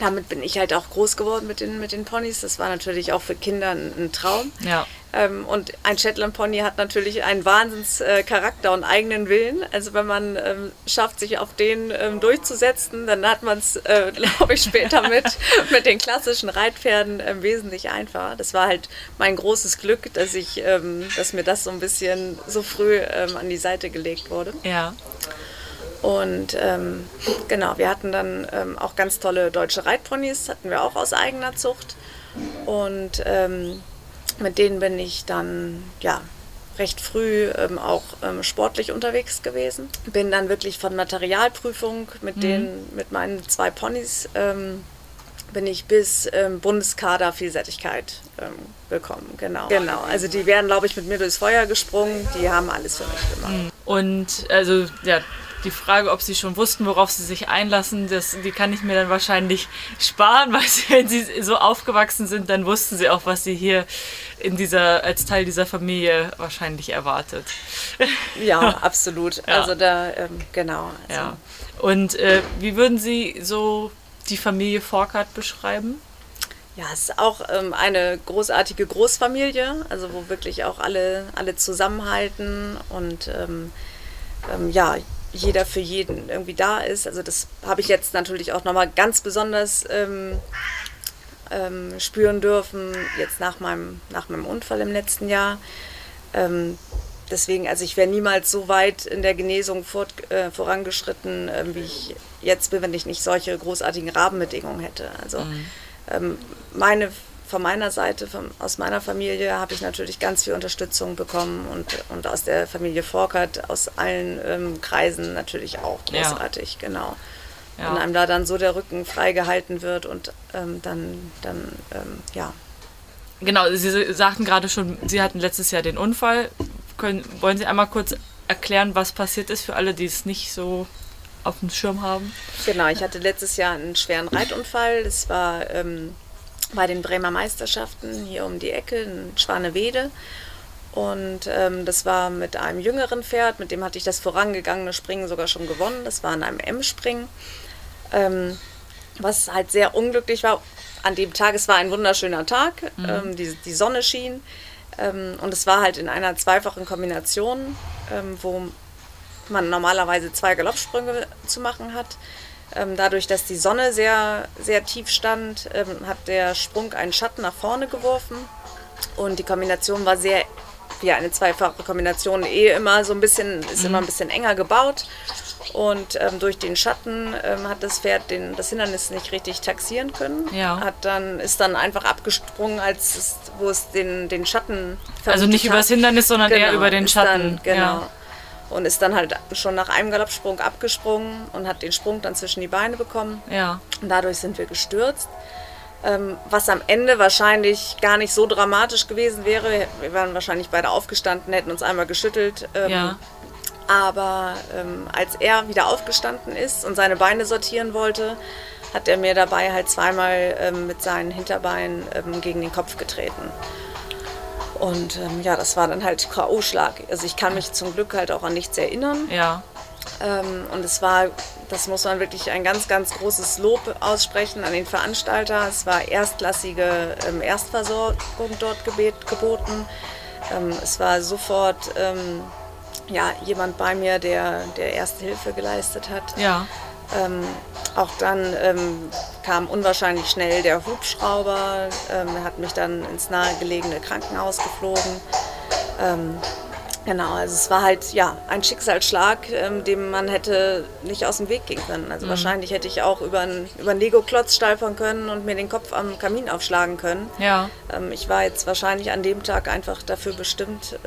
damit bin ich halt auch groß geworden mit den, mit den Ponys. Das war natürlich auch für Kinder ein, ein Traum. Ja. Ähm, und ein Shetland Pony hat natürlich einen Wahnsinnscharakter äh, und eigenen Willen. Also wenn man ähm, schafft, sich auf den ähm, durchzusetzen, dann hat man es, äh, glaube ich, später mit, mit den klassischen Reitpferden ähm, wesentlich einfacher. Das war halt mein großes Glück, dass ich, ähm, dass mir das so ein bisschen so früh ähm, an die Seite gelegt wurde. Ja. Und ähm, genau, wir hatten dann ähm, auch ganz tolle deutsche Reitponys, hatten wir auch aus eigener Zucht. Und ähm, mit denen bin ich dann ja recht früh ähm, auch ähm, sportlich unterwegs gewesen. Bin dann wirklich von Materialprüfung mit den mit meinen zwei Ponys ähm, bin ich bis ähm, Bundeskader Vielseitigkeit ähm, gekommen. Genau. Genau. Also die wären, glaube ich, mit mir durchs Feuer gesprungen. Die haben alles für mich gemacht. Und also ja, die Frage, ob Sie schon wussten, worauf Sie sich einlassen, das, die kann ich mir dann wahrscheinlich sparen, weil Sie, wenn Sie so aufgewachsen sind, dann wussten Sie auch, was Sie hier in dieser, als Teil dieser Familie wahrscheinlich erwartet. Ja, absolut. Ja. Also da, ähm, genau. Also, Ja. Und äh, wie würden Sie so die Familie Forkert beschreiben? Ja, es ist auch ähm, eine großartige Großfamilie, also wo wirklich auch alle, alle zusammenhalten und ähm, ähm, ja, jeder für jeden irgendwie da ist. Also das habe ich jetzt natürlich auch nochmal ganz besonders ähm, ähm, spüren dürfen, jetzt nach meinem, nach meinem Unfall im letzten Jahr. Ähm, deswegen, also ich wäre niemals so weit in der Genesung fort, äh, vorangeschritten, ähm, wie ich jetzt bin, wenn ich nicht solche großartigen Rahmenbedingungen hätte. Also ähm, meine, von meiner Seite, von, aus meiner Familie, habe ich natürlich ganz viel Unterstützung bekommen und, und aus der Familie Forkert, aus allen ähm, Kreisen natürlich auch Ja. großartig, genau. Ja. Wenn einem da dann so der Rücken freigehalten wird und ähm, dann, dann ähm, ja, Genau, Sie sagten gerade schon, Sie hatten letztes Jahr den Unfall. Können, wollen Sie einmal kurz erklären, was passiert ist für alle, die es nicht so auf dem Schirm haben? Genau, ich hatte letztes Jahr einen schweren Reitunfall. Das war ähm, bei den Bremer Meisterschaften hier um die Ecke in Schwanewede. Und ähm, das war mit einem jüngeren Pferd, mit dem hatte ich das vorangegangene Springen sogar schon gewonnen. Das war in einem M-Springen, ähm, was halt sehr unglücklich war. An dem Tag, es war ein wunderschöner Tag, ähm, die, die Sonne schien. Ähm, und es war halt in einer zweifachen Kombination, ähm, wo man normalerweise zwei Galoppsprünge zu machen hat. Ähm, dadurch, dass die Sonne sehr, sehr tief stand, ähm, hat der Sprung einen Schatten nach vorne geworfen. Und die Kombination war sehr, wie eine zweifache Kombination eh immer so ein bisschen, ist immer ein bisschen enger gebaut. Und ähm, durch den Schatten ähm, hat das Pferd den, das Hindernis nicht richtig taxieren können. Ja. Hat dann, ist dann einfach abgesprungen, als es, wo es den, den Schatten Also nicht vermutet über das hat. Hindernis, sondern eher Genau, über den Schatten. Dann, genau. Ja. Und ist dann halt schon nach einem Galoppsprung abgesprungen und hat den Sprung dann zwischen die Beine bekommen. Ja. Und dadurch sind wir gestürzt. Ähm, was am Ende wahrscheinlich gar nicht so dramatisch gewesen wäre. Wir wären wahrscheinlich beide aufgestanden, hätten uns einmal geschüttelt. Ähm, Ja. Aber ähm, als er wieder aufgestanden ist und seine Beine sortieren wollte, hat er mir dabei halt zweimal ähm, mit seinen Hinterbeinen ähm, gegen den Kopf getreten. Und ähm, ja, das war dann halt K.O.-Schlag. Also ich kann mich zum Glück halt auch an nichts erinnern. Ja. Ähm, und es war, das muss man wirklich ein ganz, ganz großes Lob aussprechen an den Veranstalter. Es war erstklassige ähm, Erstversorgung dort gebet, geboten. Ähm, es war sofort ähm, ja, jemand bei mir, der, der Erste Hilfe geleistet hat. Ja. Ähm, auch dann ähm, kam unwahrscheinlich schnell der Hubschrauber, ähm, er hat mich dann ins nahegelegene Krankenhaus geflogen. Ähm, genau, also es war halt ja ein Schicksalsschlag, ähm, dem man hätte nicht aus dem Weg gehen können. Also wahrscheinlich hätte ich auch über einen, über einen Lego-Klotz stolpern können und mir den Kopf am Kamin aufschlagen können. Ja. Ähm, ich war jetzt wahrscheinlich an dem Tag einfach dafür bestimmt,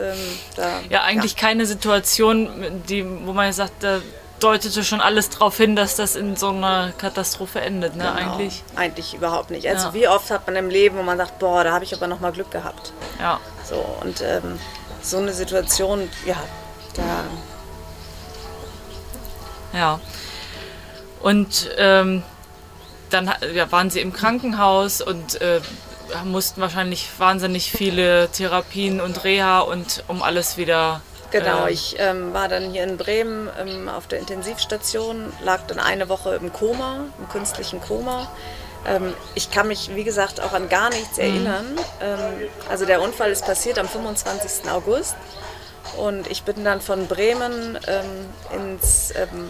da Ja, eigentlich keine Situation, die, wo man sagt, da deutete schon alles darauf hin, dass das in so einer Katastrophe endet, ne? Genau. Eigentlich. Eigentlich überhaupt nicht. Also Ja. wie oft hat man im Leben, wo man sagt, boah, da habe ich aber noch mal Glück gehabt. Ja. So und ähm, so eine Situation, ja, da Ja. Und ähm, dann ja, waren sie im Krankenhaus und äh, mussten wahrscheinlich wahnsinnig viele Therapien und Reha und um alles wieder. Genau, äh, ich ähm, war dann hier in Bremen ähm, auf der Intensivstation, lag dann eine Woche im Koma, im künstlichen Koma. Ähm, ich kann mich, wie gesagt, auch an gar nichts erinnern. Ähm, also der Unfall ist passiert am 25. August und ich bin dann von Bremen ähm, ins, ähm,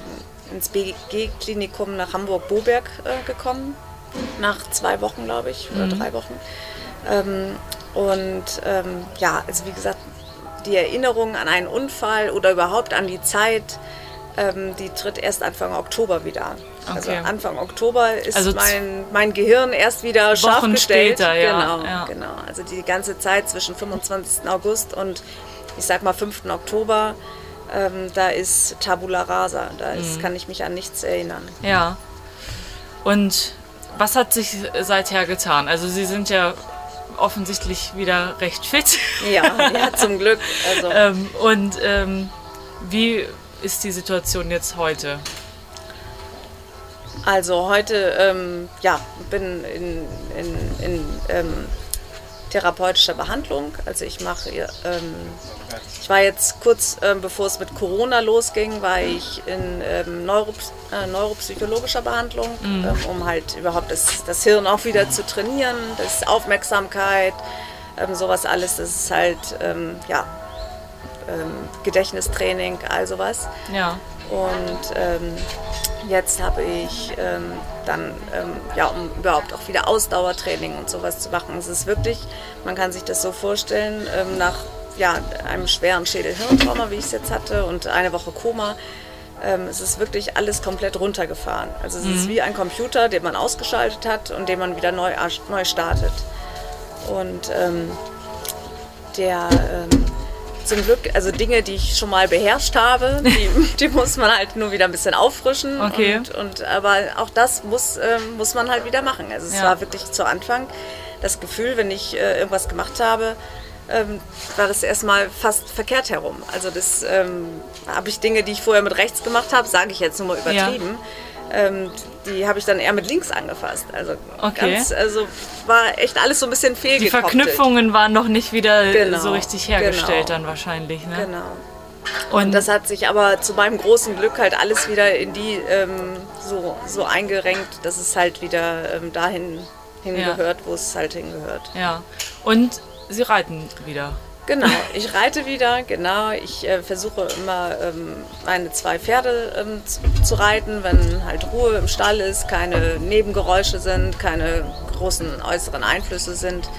ins BG-Klinikum nach Hamburg-Boberg äh, gekommen, nach zwei Wochen, glaube ich, oder drei Wochen. Ähm, und ähm, ja, also wie gesagt, die Erinnerung an einen Unfall oder überhaupt an die Zeit, ähm, die tritt erst Anfang Oktober wieder. Also Okay. Anfang Oktober ist Also mein, mein Gehirn erst wieder scharf Wochen gestellt. später, ja, Genau, ja. genau. Also die ganze Zeit zwischen 25. August und ich sag mal 5. Oktober, ähm, da ist Tabula Rasa. Da Mhm. ist, kann ich mich an nichts erinnern. Ja. Und was hat sich seither getan? Also Sie sind ja offensichtlich wieder recht fit. Ja, ja zum Glück. Also, ähm, und ähm, wie ist die Situation jetzt heute? Also heute, ähm, ja, bin in, in, in ähm, therapeutischer Behandlung. Also ich mache, ähm, ich war jetzt kurz ähm, bevor es mit Corona losging, war ich in ähm, Neurops äh, neuropsychologischer Behandlung, ähm, um halt überhaupt das, das Hirn auch wieder zu trainieren, das Aufmerksamkeit, ähm, sowas alles. Das ist halt, ähm, ja, Gedächtnistraining, all sowas. Ja. Und ähm, jetzt habe ich ähm, dann, ähm, ja, um überhaupt auch wieder Ausdauertraining und sowas zu machen. Es ist wirklich, man kann sich das so vorstellen, ähm, nach ja, einem schweren Schädel-Hirntrauma, wie ich es jetzt hatte, und eine Woche Koma, ähm, es ist wirklich alles komplett runtergefahren. Also es ist wie ein Computer, den man ausgeschaltet hat und den man wieder neu, neu startet. Und ähm, der zum Glück, also Dinge, die ich schon mal beherrscht habe, die, die muss man halt nur wieder ein bisschen auffrischen. Okay. Und, und, aber auch das muss, ähm, muss man halt wieder machen. Also es Ja. war wirklich zu Anfang das Gefühl, wenn ich äh, irgendwas gemacht habe, ähm, war das erstmal fast verkehrt herum. Also das ähm, habe ich Dinge, die ich vorher mit rechts gemacht habe, sage ich jetzt nur mal übertrieben. Ähm, die habe ich dann eher mit links angefasst. Also Okay. ganz, also war echt alles so ein bisschen Die fehlgekoppelt. Verknüpfungen waren noch nicht wieder Genau, so richtig hergestellt genau. dann wahrscheinlich. Ne? Genau. Und Das hat sich aber zu meinem großen Glück halt alles wieder in die ähm, so, so eingerenkt, dass es halt wieder ähm, dahin hingehört, wo es halt hingehört. ja. Und Sie reiten wieder. Genau, ich reite wieder, genau. Ich äh, versuche immer ähm, meine zwei Pferde ähm, zu, zu reiten, wenn halt Ruhe im Stall ist, keine Nebengeräusche sind, keine großen äußeren Einflüsse sind.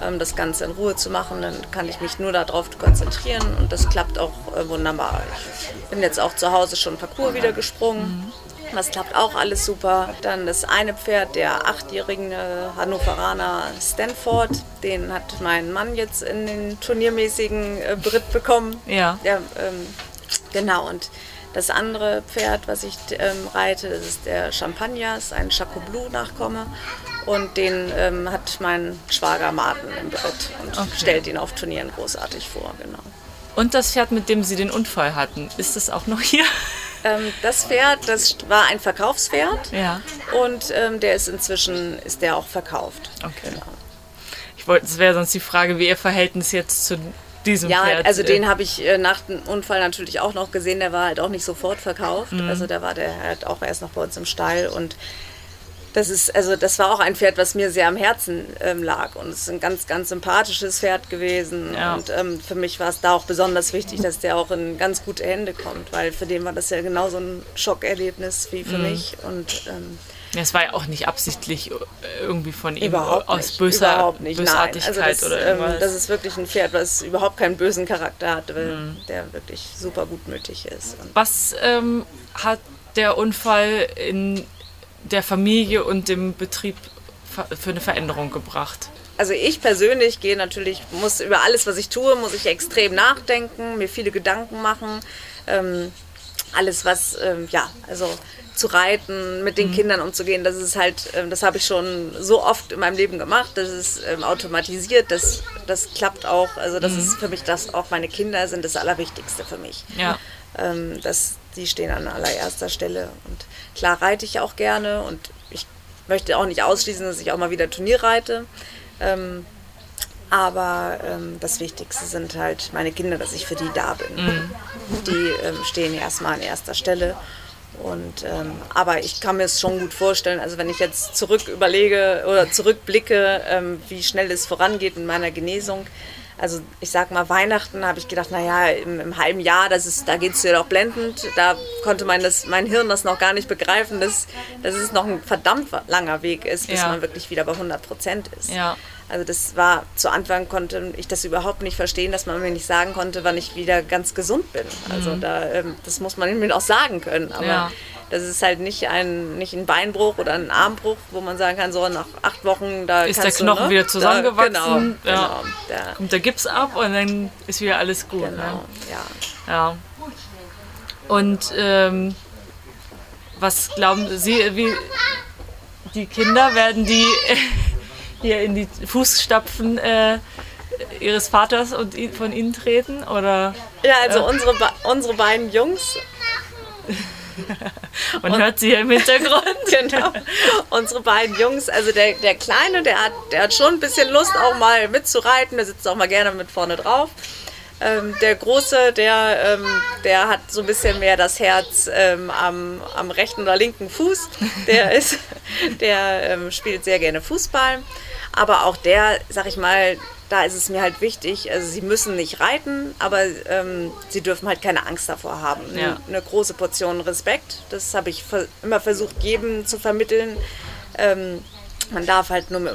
Ähm, das Ganze in Ruhe zu machen, dann kann ich mich nur darauf konzentrieren und das klappt auch äh, wunderbar. Ich bin jetzt auch zu Hause schon Parcours wieder gesprungen. Das klappt auch alles super. Dann das eine Pferd, der achtjährigen äh, Hannoveraner Stanford, den hat mein Mann jetzt in den turniermäßigen äh, Beritt bekommen. Ja. Der, ähm, Genau, und das andere Pferd, was ich ähm, reite, das ist der Champagner, ist ein Chaco Blue Nachkomme. Und den ähm, hat mein Schwager Martin im Beritt und Okay. stellt ihn auf Turnieren großartig vor, genau. Und das Pferd, mit dem Sie den Unfall hatten, ist das auch noch hier? Ähm, das Pferd, das war ein Verkaufspferd Ja. und ähm, der ist inzwischen, ist der auch verkauft. Okay. Ich wollte, es wäre sonst die Frage, wie Ihr Verhältnis jetzt zu diesem Ja, Pferd also äh, den habe ich äh, nach dem Unfall natürlich auch noch gesehen. Der war halt auch nicht sofort verkauft. Also da war der halt auch erst noch bei uns im Stall und das ist, also das war auch ein Pferd, was mir sehr am Herzen ähm, lag und es ist ein ganz, ganz sympathisches Pferd gewesen Ja. und ähm, für mich war es da auch besonders wichtig, dass der auch in ganz gute Hände kommt, weil für den war das ja genauso ein Schockerlebnis wie für mich und ähm, Es war ja auch nicht absichtlich äh, irgendwie von ihm Überhaupt aus nicht. böser überhaupt nicht. Bösartigkeit Also das, oder ähm, irgendwas. das ist wirklich ein Pferd, was überhaupt keinen bösen Charakter hat, weil Mhm. der wirklich super gutmütig ist. Was ähm, hat der Unfall in der Familie und dem Betrieb für eine Veränderung gebracht? also ich persönlich gehe natürlich, muss über alles, was ich tue, muss ich extrem nachdenken, mir viele Gedanken machen. Ähm, alles, was, ähm, ja, also zu reiten, mit den Kindern umzugehen, das ist halt, ähm, das habe ich schon so oft in meinem Leben gemacht, das ist ähm, automatisiert, das, das klappt auch. Also das ist für mich das, auch meine Kinder sind das Allerwichtigste für mich. Ja. Ähm, das, die stehen an allererster Stelle. Und klar reite ich auch gerne und ich möchte auch nicht ausschließen, dass ich auch mal wieder Turnier reite. Ähm, aber ähm, das Wichtigste sind halt meine Kinder, dass ich für die da bin. Die ähm, stehen erstmal an erster Stelle. Und, ähm, aber ich kann mir es schon gut vorstellen, also wenn ich jetzt zurück überlege oder zurückblicke, ähm, wie schnell es vorangeht in meiner Genesung. Also ich sag mal, Weihnachten habe ich gedacht, naja, im, im halben Jahr, das ist, da geht es dir doch blendend. Da konnte mein, das, mein Hirn das noch gar nicht begreifen, dass, dass es noch ein verdammt langer Weg ist, bis Ja. man wirklich wieder bei 100 Prozent ist. Ja. Also das war, zu Anfang konnte ich das überhaupt nicht verstehen, dass man mir nicht sagen konnte, wann ich wieder ganz gesund bin. Also da, ähm, das muss man mir auch sagen können. Aber Mhm. Ja. Das ist halt nicht ein, nicht ein Beinbruch oder ein Armbruch, wo man sagen kann, so nach acht Wochen, da Ist der kannst du, Knochen ne, wieder zusammengewachsen? Da, genau, Ja. genau. Da, Kommt der Gips ab und dann ist wieder alles gut. genau, Ne? ja. Ja. Und ähm, was glauben Sie, wie die Kinder werden die hier in die Fußstapfen äh, ihres Vaters und von ihnen treten? Oder Ja, also Unsere, Be- unsere beiden Jungs, man hört sie hier im Hintergrund? genau, unsere beiden Jungs, also der, der Kleine, der hat, der hat schon ein bisschen Lust auch mal mitzureiten, der sitzt auch mal gerne mit vorne drauf. Ähm, der Große, der, ähm, der hat so ein bisschen mehr das Herz ähm, am, am rechten oder linken Fuß. Der, ist, der ähm, spielt sehr gerne Fußball. Aber auch der, sag ich mal, da ist es mir halt wichtig, also sie müssen nicht reiten, aber ähm, sie dürfen halt keine Angst davor haben. Eine, Ja. eine große Portion Respekt, das habe ich immer versucht, jedem zu vermitteln. Ähm, man darf halt nur mit,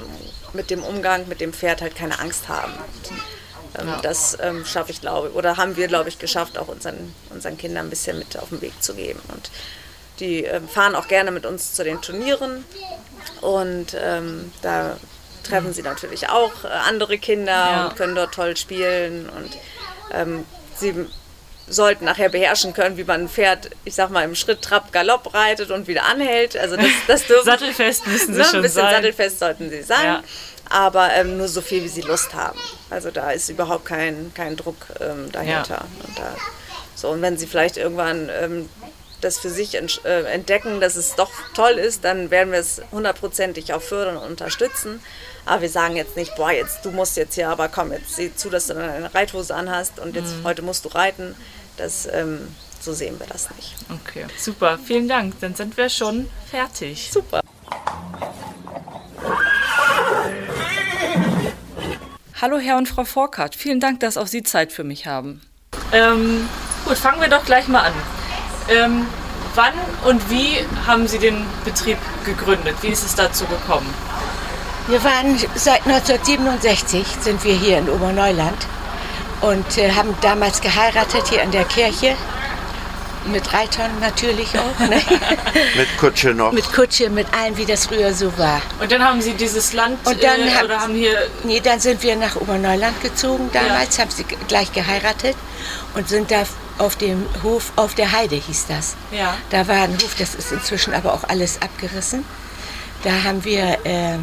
mit dem Umgang mit dem Pferd halt keine Angst haben. Und, ähm, Das ähm, schaffe ich, glaube ich, oder haben wir, glaube ich, geschafft, auch unseren, unseren Kindern ein bisschen mit auf den Weg zu geben. Und die ähm, fahren auch gerne mit uns zu den Turnieren und ähm, da treffen sie natürlich auch äh, andere Kinder Ja. und können dort toll spielen und ähm, sie sollten nachher beherrschen können, wie man ein Pferd, ich sag mal, im Schritt, Trab, Galopp reitet und wieder anhält. Also das, das dürfen Sattelfest müssen sie ne, schon ein bisschen sein. sattelfest sollten sie sein, Ja. aber ähm, nur so viel, wie sie Lust haben. Also da ist überhaupt kein, kein Druck ähm, dahinter. Und, da, so, und wenn sie vielleicht irgendwann ähm, das für sich äh, entdecken, dass es doch toll ist, dann werden wir es hundertprozentig auch fördern und unterstützen. Aber wir sagen jetzt nicht, boah, jetzt du musst jetzt hier, aber komm, jetzt sieh zu, dass du eine Reithose anhast und jetzt Mhm. heute musst du reiten. Das, ähm, so sehen wir das nicht. Okay, super, vielen Dank. Dann sind wir schon fertig. Super. Hallo Herr und Frau Forkert, vielen Dank, dass auch Sie Zeit für mich haben. Ähm, gut, fangen wir doch gleich mal an. Ähm, wann und wie haben Sie den Betrieb gegründet? Wie ist es dazu gekommen? Wir waren seit 1967 sind wir hier in Oberneuland und äh, haben damals geheiratet hier in der Kirche. Mit Reitern natürlich auch, ne? Mit Kutsche noch. mit Kutsche, mit allem, wie das früher so war. Und dann haben Sie dieses Land Und dann äh, haben- oder haben hier Nee, dann sind wir nach Oberneuland gezogen damals, haben sie gleich geheiratet und sind da auf dem Hof auf der Heide hieß das. Ja. Da war ein Hof, das ist inzwischen aber auch alles abgerissen. Da haben wir äh,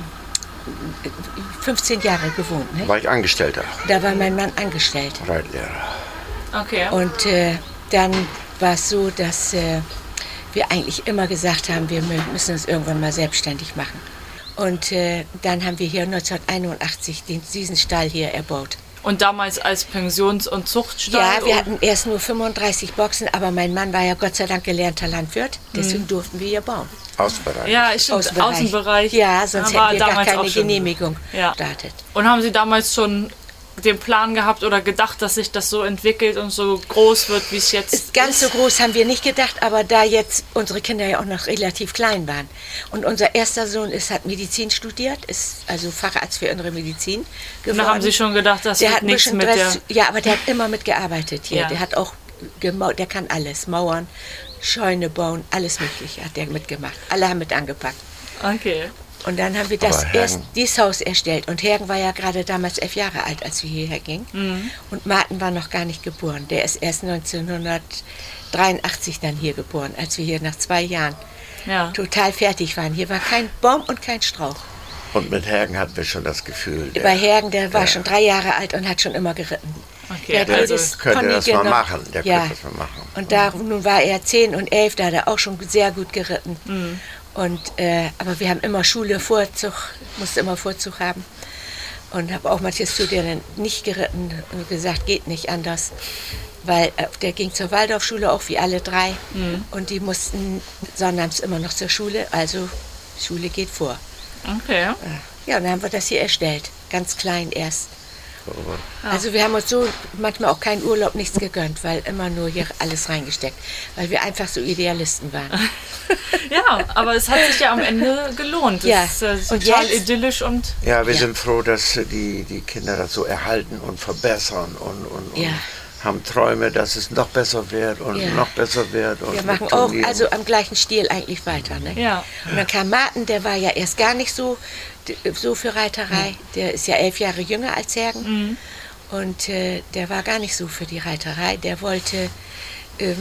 15 Jahre gewohnt. Ne? War ich Angestellter, Da war mein Mann angestellt. Reitlehrer. Okay. Und äh, dann war es so, dass äh, wir eigentlich immer gesagt haben, wir mü- müssen uns irgendwann mal selbstständig machen. Und äh, dann haben wir hier 1981 den, diesen Stall hier erbaut. Und damals als Pensions- und Zuchtstall? Ja, wir hatten erst nur 35 Boxen, aber mein Mann war ja Gott sei Dank gelernter Landwirt, deswegen durften wir hier bauen. Außenbereich. Ja, stimmt. Außenbereich. Ja, sonst war hätten wir gar damals keine Genehmigung Ja. gestartet. Und haben Sie damals schon den Plan gehabt oder gedacht, dass sich das so entwickelt und so groß wird, wie es jetzt Ist Ganz so groß haben wir nicht gedacht, aber da jetzt unsere Kinder ja auch noch relativ klein waren. Und unser erster Sohn ist, hat Medizin studiert, ist also Facharzt für innere Medizin Und geworden. da haben Sie schon gedacht, das der wird nichts mit Dress, der... Ja, aber der hat immer mitgearbeitet hier. Ja. Der hat auch der kann alles. Mauern, Scheune bauen, alles Mögliche hat der mitgemacht. Alle haben mit angepackt. Okay. Und dann haben wir das erst dieses Haus erstellt. Und Hergen war ja gerade damals elf Jahre alt, als wir hierher gingen. Mhm. Und Martin war noch gar nicht geboren. Der ist erst 1983 dann hier geboren, als wir hier nach zwei Jahren Ja. total fertig waren. Hier war kein Baum und kein Strauch. Und mit Hergen hatten wir schon das Gefühl, der, Bei Hergen, der war schon drei Jahre alt und hat schon immer geritten. Okay, hat also jedes könnte Pony das mal machen, der ja. könnte das mal machen. Und da, nun war er zehn und elf, da hat er auch schon sehr gut geritten. Mhm. Und, äh, aber wir haben immer Schule, Vorzug, musste immer Vorzug haben. Und habe auch manche Studierenden nicht geritten und gesagt, geht nicht anders. Weil äh, der ging zur Waldorfschule, auch wie alle drei. Mhm. Und die mussten sonnabends immer noch zur Schule, also Schule geht vor. Okay. Ja, und dann haben wir das hier erstellt. Ganz klein erst. Also wir haben uns so manchmal auch keinen Urlaub, nichts gegönnt, weil immer nur hier alles reingesteckt. Weil wir einfach so Idealisten waren. Ja, aber es hat sich ja am Ende gelohnt. Ja. Es ist äh, Und total jetzt? idyllisch und Ja, wir Ja. sind froh, dass die, die Kinder das so erhalten und verbessern und, und, und Ja. haben Träume, dass es noch besser wird und Ja. noch besser wird. Und Wir machen auch also am gleichen Stil eigentlich weiter. Ne? Ja. Und dann kam Martin, der war ja erst gar nicht so, so für Reiterei. Der ist ja elf Jahre jünger als Hergen. Und äh, der war gar nicht so für die Reiterei. Der wollte, ähm,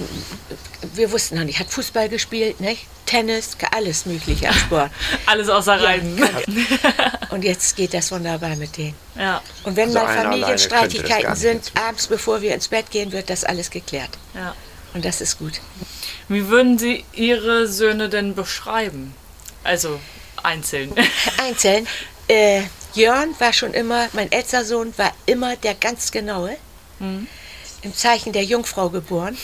wir wussten noch nicht, hat Fußball gespielt, ne? Tennis, alles mögliche am Sport. alles außer Ja, Reiten. Und jetzt geht das wunderbar mit denen. Ja, Und wenn Also mal Familienstreitigkeiten nicht sind, abends bevor wir ins Bett gehen, wird das alles geklärt. ja. Und das ist gut. Wie würden Sie Ihre Söhne denn beschreiben? Also einzeln. Einzeln. Äh, Jörn war schon immer, mein ältester Sohn war immer der ganz genaue. Im Zeichen der Jungfrau geboren.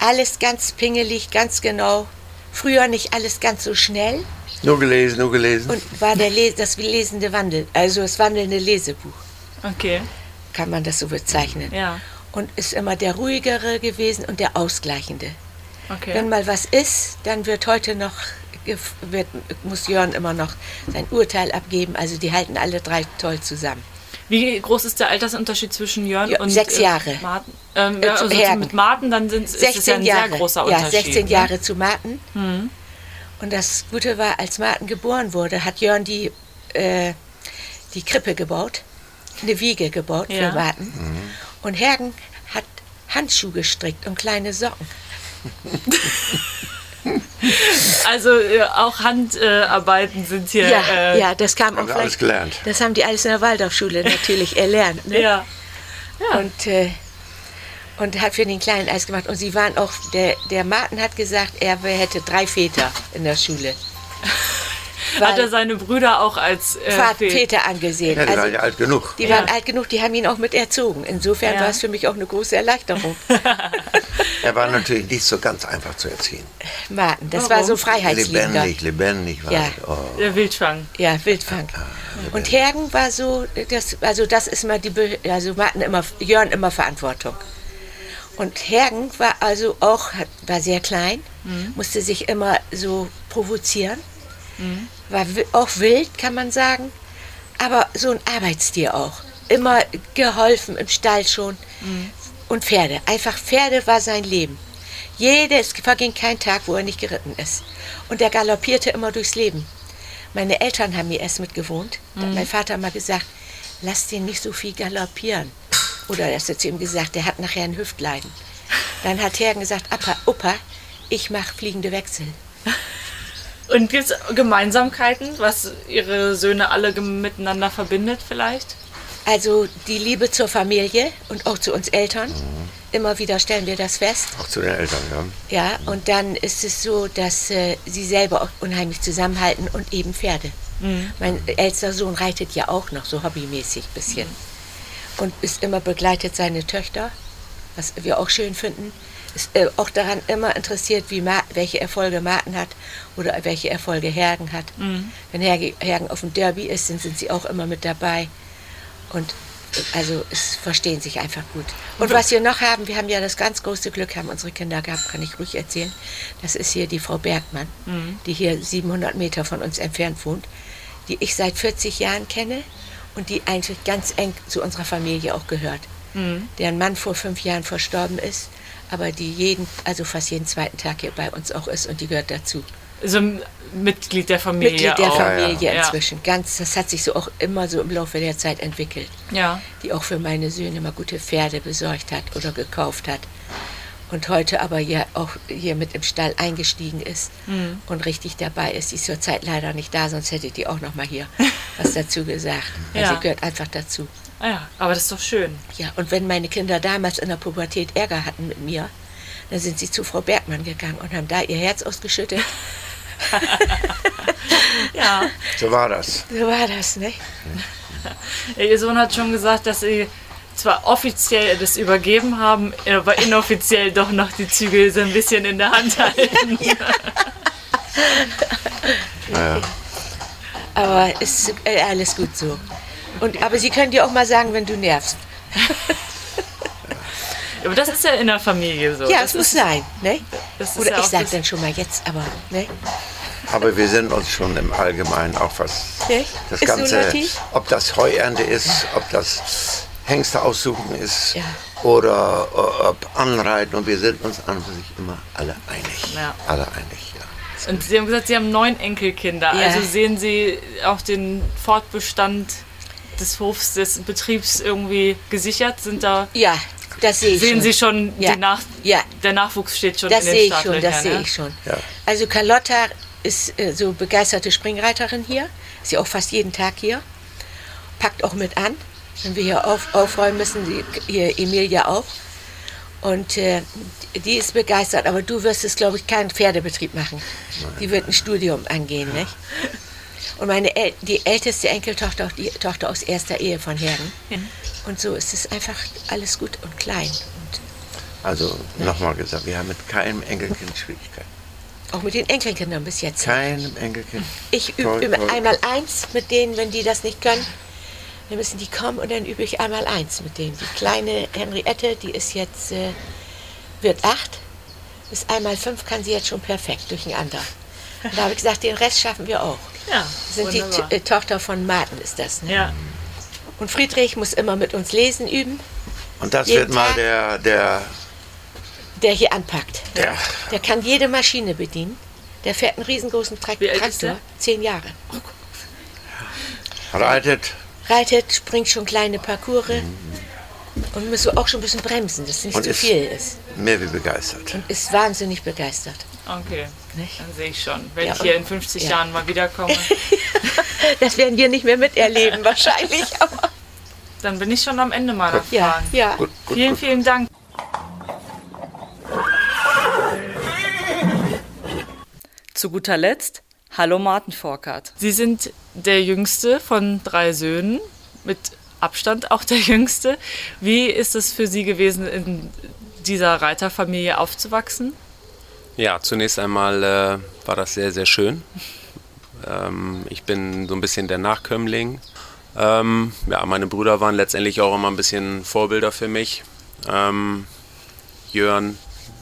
Alles ganz pingelig, ganz genau. Früher nicht alles ganz so schnell. Nur gelesen, nur gelesen. Und war der Les das lesende Wandel, also das wandelnde Lesebuch, Okay, kann man das so bezeichnen. ja, Und ist immer der ruhigere gewesen und der ausgleichende. okay. Wenn mal was ist, dann wird heute noch, wird, muss Jörn immer noch sein Urteil abgeben. Also die halten alle drei toll zusammen. Wie groß ist der Altersunterschied zwischen Jörn Ja, und sechs Jahre. Martin? Ähm, Äh, ja, zu also mit Martin dann sind, ist es 16 ja ein Jahre. sehr großer ja, Unterschied. 16 ne? Jahre zu Martin. Und das Gute war, als Martin geboren wurde, hat Jörn die, äh, die Krippe gebaut, eine Wiege gebaut Ja. für Martin. Und Hergen hat Handschuhe gestrickt und kleine Socken. Also äh, auch Handarbeiten sind hier. Ja, äh, ja, das kam Haben auch alles gelernt. Das haben die alles in der Waldorfschule natürlich erlernt. Ne? ja. Und, äh, und hat für den Kleinen alles gemacht. Und sie waren auch, der, der Martin hat gesagt, er hätte drei Väter in der Schule. Hat er seine Brüder auch als äh, Vater, Väter- Väter angesehen. ja, die also, waren ja alt genug. die Ja. waren alt genug, die haben ihn auch mit erzogen. Insofern Ja. war es für mich auch eine große Erleichterung. Er war natürlich nicht so ganz einfach zu erziehen. Martin, das Warum? war so freiheitsliebender. Lebendig, lebendig war Ja. er. Oh. Der Wildschwang. Ja, Wildfang. Und Hergen war so, das, also das ist mal die, Be- also Martin immer, Jörn immer Verantwortung. Und Hergen war also auch, war sehr klein, musste sich immer so provozieren, war wi- auch wild, kann man sagen, aber so ein Arbeitstier auch. Immer geholfen im Stall schon. Und Pferde, einfach Pferde war sein Leben. Jedes verging kein Tag, wo er nicht geritten ist. Und er galoppierte immer durchs Leben. Meine Eltern haben hier erst mitgewohnt. Da hat mein Vater mal gesagt, lass den nicht so viel galoppieren. Oder er hat zu ihm gesagt, der hat nachher ein Hüftleiden. Dann hat Hergen gesagt, Opa, Opa ich mache fliegende Wechsel. Und gibt es Gemeinsamkeiten, was Ihre Söhne alle miteinander verbindet vielleicht? Also die Liebe zur Familie und auch zu uns Eltern. Immer wieder stellen wir das fest. Auch zu den Eltern, ja. Ja, und dann ist es so, dass äh, sie selber auch unheimlich zusammenhalten und eben Pferde. Mein ältester Sohn reitet ja auch noch so hobbymäßig ein bisschen. Und ist immer begleitet seine Töchter, was wir auch schön finden. Ist äh, auch daran immer interessiert, wie Ma welche Erfolge Martin hat oder welche Erfolge Hergen hat. Wenn Herge, Hergen auf dem Derby ist, dann sind sie auch immer mit dabei. Und also es verstehen sich einfach gut. Und was wir noch haben, wir haben ja das ganz große Glück, haben unsere Kinder gehabt, kann ich ruhig erzählen. Das ist hier die Frau Bergmann, die hier 700 Meter von uns entfernt wohnt, die ich seit 40 Jahren kenne und die eigentlich ganz eng zu unserer Familie auch gehört. Deren Mann vor fünf Jahren verstorben ist, aber die jeden, also fast jeden zweiten Tag hier bei uns auch ist und die gehört dazu. So ein Mitglied der Familie Mitglied der auch. Familie Ja. inzwischen. Ganz, das hat sich so auch immer so im Laufe der Zeit entwickelt. Ja. Die auch für meine Söhne immer gute Pferde besorgt hat oder gekauft hat. Und heute aber ja auch hier mit im Stall eingestiegen ist Mhm. und richtig dabei ist. Die ist zurzeit leider nicht da, sonst hätte die auch noch mal hier was dazu gesagt. Weil Ja. sie gehört einfach dazu. Ah ja, aber das ist doch schön. Ja, und wenn meine Kinder damals in der Pubertät Ärger hatten mit mir, dann sind sie zu Frau Bergmann gegangen und haben da ihr Herz ausgeschüttet. Ja. So war das. So war das, ne? Ihr Sohn hat schon gesagt, dass Sie zwar offiziell das übergeben haben, aber inoffiziell doch noch die Zügel so ein bisschen in der Hand halten. Aber ist alles gut so. Und, aber sie können dir auch mal sagen, wenn du nervst. Aber das ist ja in der Familie so. Ja, das es muss ist, sein, ne? das ist Oder ja ich auch sag das- dann schon mal jetzt, aber, ne? Aber wir sind uns schon im Allgemeinen auch was Ne? das Ist Ganze, ob das Heuernte ist, ob das Hengste aussuchen ist Ja. oder ob Anreiten und wir sind uns an und für sich immer alle einig. Ja. Alle einig, ja. Und Sie haben gesagt, Sie haben neun Enkelkinder. Ja. Also sehen Sie auch den Fortbestand des Hofs, des Betriebs irgendwie gesichert? Sind da, Ja, das sehe ich sehen schon. Sie schon, Ja. die Nach Ja. der Nachwuchs steht schon Das in den sehe ich schon, das sehe ne? ich schon. Ja. Also Carlotta ist äh, so begeisterte Springreiterin hier. Ist ja auch fast jeden Tag hier. Packt auch mit an, wenn wir hier auf, aufräumen müssen. Die, hier Emilia auch. Und äh, die ist begeistert. Aber du wirst es, glaube ich, keinen Pferdebetrieb machen. Die wird ein Studium angehen, nicht? Und meine El die älteste Enkeltochter, auch die Tochter aus erster Ehe von Hergen. Und so ist es einfach alles gut und klein. Und Also nochmal gesagt, wir haben mit keinem Enkelkind Schwierigkeiten. auch mit den Enkelkindern bis jetzt. Keinem Enkelkind. Ich übe toll. einmal eins mit denen, wenn die das nicht können. Dann müssen die kommen und dann übe ich einmal eins mit denen. Die kleine Henriette, die ist jetzt, äh, wird acht. Bis einmal fünf kann sie jetzt schon perfekt durcheinander. Und da habe ich gesagt, den Rest schaffen wir auch. Ja, Das sind die wunderbar. T äh, Tochter von Martin ist das. Ne? Ja, Und Friedrich muss immer mit uns lesen üben, Und das Jeden wird mal Tag. der, der, der hier anpackt. der, Der kann jede Maschine bedienen. Der fährt einen riesengroßen Tra Wie alt ist Traktor. der? Zehn Jahre. reitet. reitet, springt schon kleine Parcours und muss so auch schon ein bisschen bremsen, dass es nicht Und zu viel ist. Mehr wie begeistert. Und ist wahnsinnig begeistert. Okay. Nicht? Dann sehe ich schon. Wenn Ja, ich hier in 50 ja. Jahren mal wiederkomme, Das werden wir nicht mehr miterleben, wahrscheinlich. Aber dann bin ich schon am Ende meiner ja, Fragen. ja. Gut, gut, vielen, gut. vielen Dank. Zu guter Letzt, hallo Martin Forkert. Sie sind der jüngste von drei Söhnen, mit Abstand auch der jüngste. Wie ist es für Sie gewesen, in dieser Reiterfamilie aufzuwachsen? Ja, zunächst einmal äh, war das sehr, sehr schön. Ähm, ich bin so ein bisschen der Nachkömmling. Ähm, ja, meine Brüder waren letztendlich auch immer ein bisschen Vorbilder für mich. Ähm, Jörn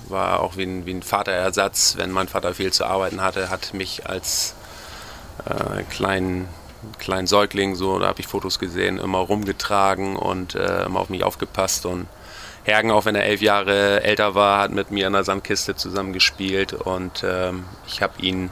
war auch wie ein, wie ein Vaterersatz, wenn mein Vater viel zu arbeiten hatte, hat mich als äh, kleinen, kleinen Säugling, so, da habe ich Fotos gesehen, immer rumgetragen und äh, immer auf mich aufgepasst und Hergen, auch wenn er elf Jahre älter war, hat mit mir in der Sandkiste zusammen gespielt und ähm, ich habe ihn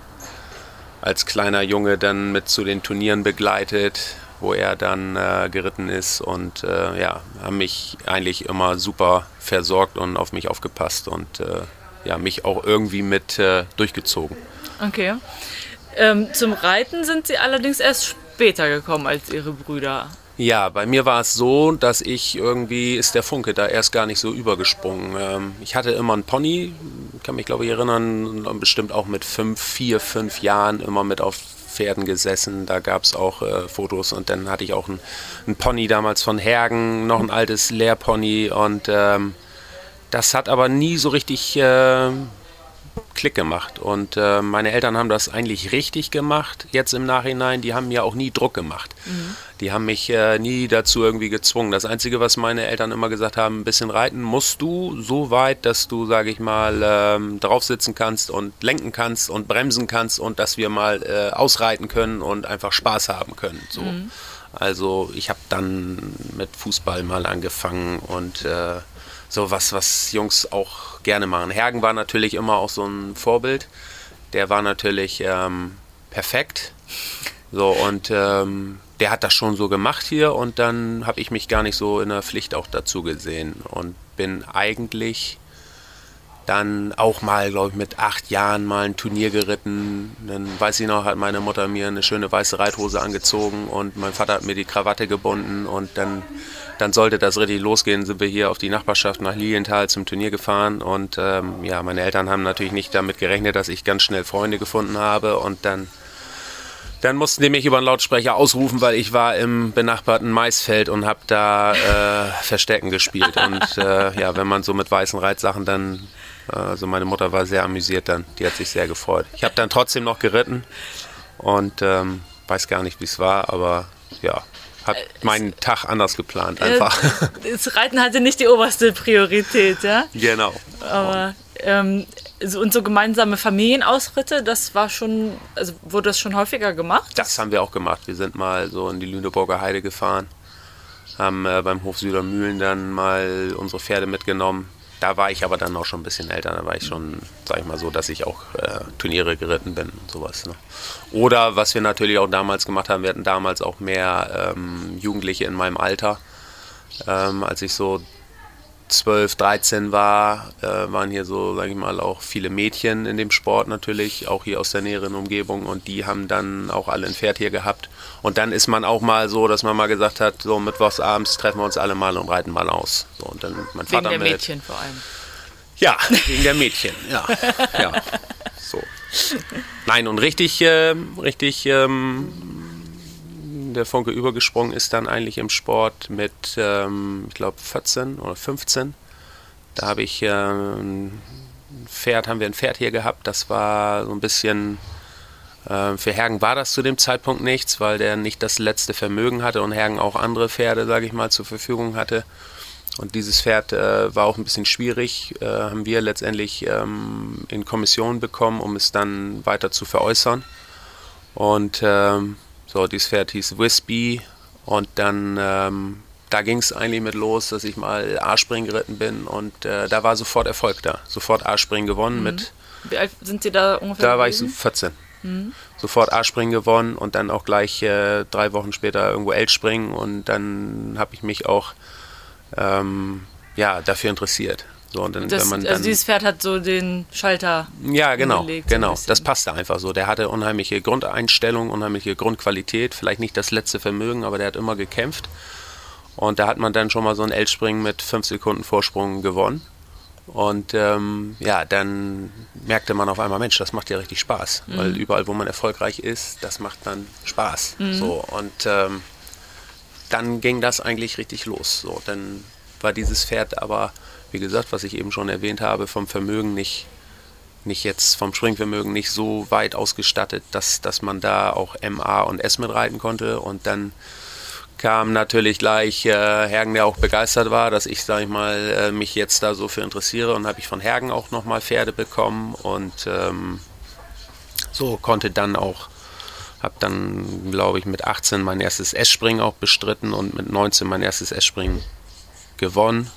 als kleiner Junge dann mit zu den Turnieren begleitet, wo er dann äh, geritten ist und äh, ja, haben mich eigentlich immer super versorgt und auf mich aufgepasst und äh, ja, mich auch irgendwie mit äh, durchgezogen. Okay. Ähm, zum Reiten sind Sie allerdings erst später gekommen als Ihre Brüder. Ja, bei mir war es so, dass ich irgendwie ist der Funke da erst gar nicht so übergesprungen. Ähm, ich hatte immer einen Pony, kann mich glaube ich erinnern, bestimmt auch mit fünf, vier, fünf Jahren immer mit auf Pferden gesessen. Da gab es auch äh, Fotos und dann hatte ich auch einen, Pony damals von Hergen, noch ein altes Lehrpony und ähm, das hat aber nie so richtig äh, Klick gemacht. Und äh, meine Eltern haben das eigentlich richtig gemacht, jetzt im Nachhinein. Die haben mir auch nie Druck gemacht. Mhm. Die haben mich äh, nie dazu irgendwie gezwungen. Das Einzige, was meine Eltern immer gesagt haben, ein bisschen reiten musst du so weit, dass du, sage ich mal, ähm, drauf sitzen kannst und lenken kannst und bremsen kannst und dass wir mal äh, ausreiten können und einfach Spaß haben können. So. Mhm. Also ich habe dann mit Fußball mal angefangen und äh, so was, was Jungs auch gerne machen. Hergen war natürlich immer auch so ein Vorbild. Der war natürlich ähm, perfekt. So, und ähm, der hat das schon so gemacht hier und dann habe ich mich gar nicht so in der Pflicht auch dazu gesehen und bin eigentlich dann auch mal, glaube ich, mit acht Jahren mal ein Turnier geritten. Dann weiß ich noch, hat meine Mutter mir eine schöne weiße Reithose angezogen und mein Vater hat mir die Krawatte gebunden und dann, dann sollte das richtig losgehen, sind wir hier auf die Nachbarschaft nach Lilienthal zum Turnier gefahren und ähm, ja, meine Eltern haben natürlich nicht damit gerechnet, dass ich ganz schnell Freunde gefunden habe und dann dann mussten die mich über den Lautsprecher ausrufen, weil ich war im benachbarten Maisfeld und habe da äh, Verstecken gespielt. Und äh, ja, wenn man so mit weißen Reitsachen dann also meine Mutter war sehr amüsiert dann, die hat sich sehr gefreut. Ich habe dann trotzdem noch geritten und ähm, weiß gar nicht, wie es war, aber ja, habe äh, meinen Tag anders geplant äh, einfach. Das Reiten hatte nicht die oberste Priorität, ja? Genau. Aber ähm, so, und so gemeinsame Familienausritte, das war schon, also wurde das schon häufiger gemacht? Das haben wir auch gemacht. Wir sind mal so in die Lüneburger Heide gefahren, haben äh, beim Hof Südermühlen dann mal unsere Pferde mitgenommen da war ich aber dann auch schon ein bisschen älter. Da war ich schon, sag ich mal so, dass ich auch äh, Turniere geritten bin und sowas. Ne? Oder was wir natürlich auch damals gemacht haben, wir hatten damals auch mehr ähm, Jugendliche in meinem Alter. Ähm, als ich so 12, 13 war, äh, waren hier so, sage ich mal, auch viele Mädchen in dem Sport natürlich, auch hier aus der näheren Umgebung und die haben dann auch alle ein Pferd hier gehabt. Und dann ist man auch mal so, dass man mal gesagt hat, so mittwochsabends treffen wir uns alle mal und reiten mal aus. So, und dann mein Vater wegen der mit. Mädchen vor allem. Ja, wegen der Mädchen, ja. ja. So. Nein, und richtig, äh, richtig ähm, der Funke übergesprungen ist dann eigentlich im Sport mit, ähm, ich glaube, 14 oder 15. Da habe ich äh, ein Pferd, haben wir ein Pferd hier gehabt, das war so ein bisschen, äh, für Hergen war das zu dem Zeitpunkt nichts, weil der nicht das letzte Vermögen hatte und Hergen auch andere Pferde, sage ich mal, zur Verfügung hatte. Und dieses Pferd äh, war auch ein bisschen schwierig, äh, haben wir letztendlich ähm, in Kommission bekommen, um es dann weiter zu veräußern. Und ähm, so, dieses Pferd hieß Wispy und dann, ähm, da ging es eigentlich mit los, dass ich mal A-Springen geritten bin und äh, da war sofort Erfolg da. Sofort A-Springen gewonnen mhm. mit. Wie alt sind Sie da ungefähr? Da war ich so 14. Mhm. Sofort A-Springen gewonnen und dann auch gleich äh, drei Wochen später irgendwo L-Springen und dann habe ich mich auch ähm, ja, dafür interessiert. So, und dann, das, wenn man also dann, also dieses Pferd hat so den Schalter. Ja, genau, genau. Das passte einfach so. Der hatte unheimliche Grundeinstellung, unheimliche Grundqualität. Vielleicht nicht das letzte Vermögen, aber der hat immer gekämpft. Und da hat man dann schon mal so ein L-Springen mit 5 Sekunden Vorsprung gewonnen. Und ähm, ja, dann merkte man auf einmal, Mensch, das macht ja richtig Spaß. Mhm. Weil überall, wo man erfolgreich ist, das macht dann Spaß. Mhm. So, und ähm, dann ging das eigentlich richtig los. So, dann war dieses Pferd aber wie gesagt, was ich eben schon erwähnt habe, vom Vermögen nicht, nicht jetzt vom Springvermögen nicht so weit ausgestattet, dass, dass man da auch MA und S mitreiten konnte. Und dann kam natürlich gleich äh, Hergen, der auch begeistert war, dass ich, sage ich mal, äh, mich jetzt da so für interessiere. Und habe ich von Hergen auch nochmal Pferde bekommen und ähm, so konnte dann auch, habe dann, glaube ich, mit 18 mein erstes S-Springen auch bestritten und mit 19 mein erstes S-Springen gewonnen.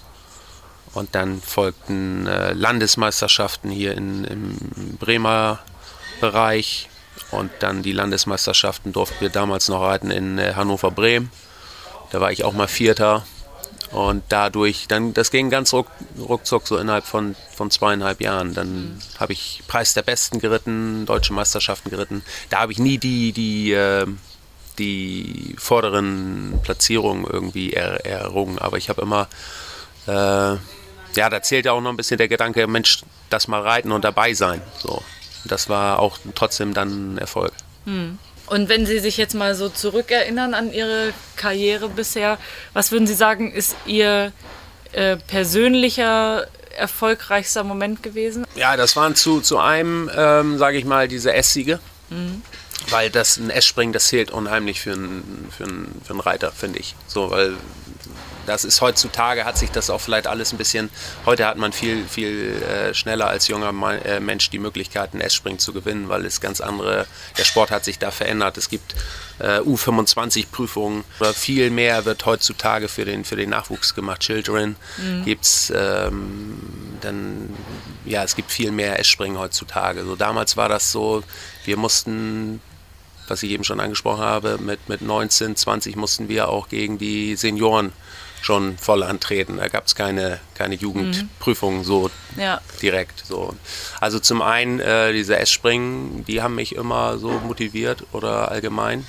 Und dann folgten äh, Landesmeisterschaften hier in, im Bremer Bereich. Und dann die Landesmeisterschaften durften wir damals noch reiten in äh, Hannover-Bremen. Da war ich auch mal Vierter. Und dadurch, dann, das ging ganz ruck, ruckzuck so innerhalb von, von zweieinhalb Jahren. Dann mhm. habe ich Preis der Besten geritten, deutsche Meisterschaften geritten. Da habe ich nie die, die, äh, die vorderen Platzierungen irgendwie er, errungen. Aber ich habe immer, äh, ja, da zählt ja auch noch ein bisschen der Gedanke, Mensch, das mal reiten und dabei sein. So. Das war auch trotzdem dann ein Erfolg. Mhm. Und wenn Sie sich jetzt mal so zurückerinnern an Ihre Karriere bisher, was würden Sie sagen, ist Ihr äh, persönlicher erfolgreichster Moment gewesen? Ja, das waren zu, zu einem, ähm, sage ich mal, diese S-Siege. Mhm. Weil das ein S-Springen, das zählt unheimlich für einen, für einen, für einen Reiter, finde ich. So, weil das ist heutzutage, hat sich das auch vielleicht alles ein bisschen, heute hat man viel, viel äh, schneller als junger äh, Mensch die Möglichkeit, ein S-Spring zu gewinnen, weil es ganz andere, der Sport hat sich da verändert. Es gibt äh, U25-Prüfungen oder viel mehr wird heutzutage für den, für den Nachwuchs gemacht. Children mhm. gibt es ähm, dann, ja, es gibt viel mehr S-Springen heutzutage. So damals war das so, wir mussten was ich eben schon angesprochen habe, mit, mit 19, 20 mussten wir auch gegen die Senioren schon voll antreten. Da gab es keine, keine Jugendprüfungen so ja. direkt. So. Also zum einen äh, diese S-Springen, die haben mich immer so motiviert oder allgemein.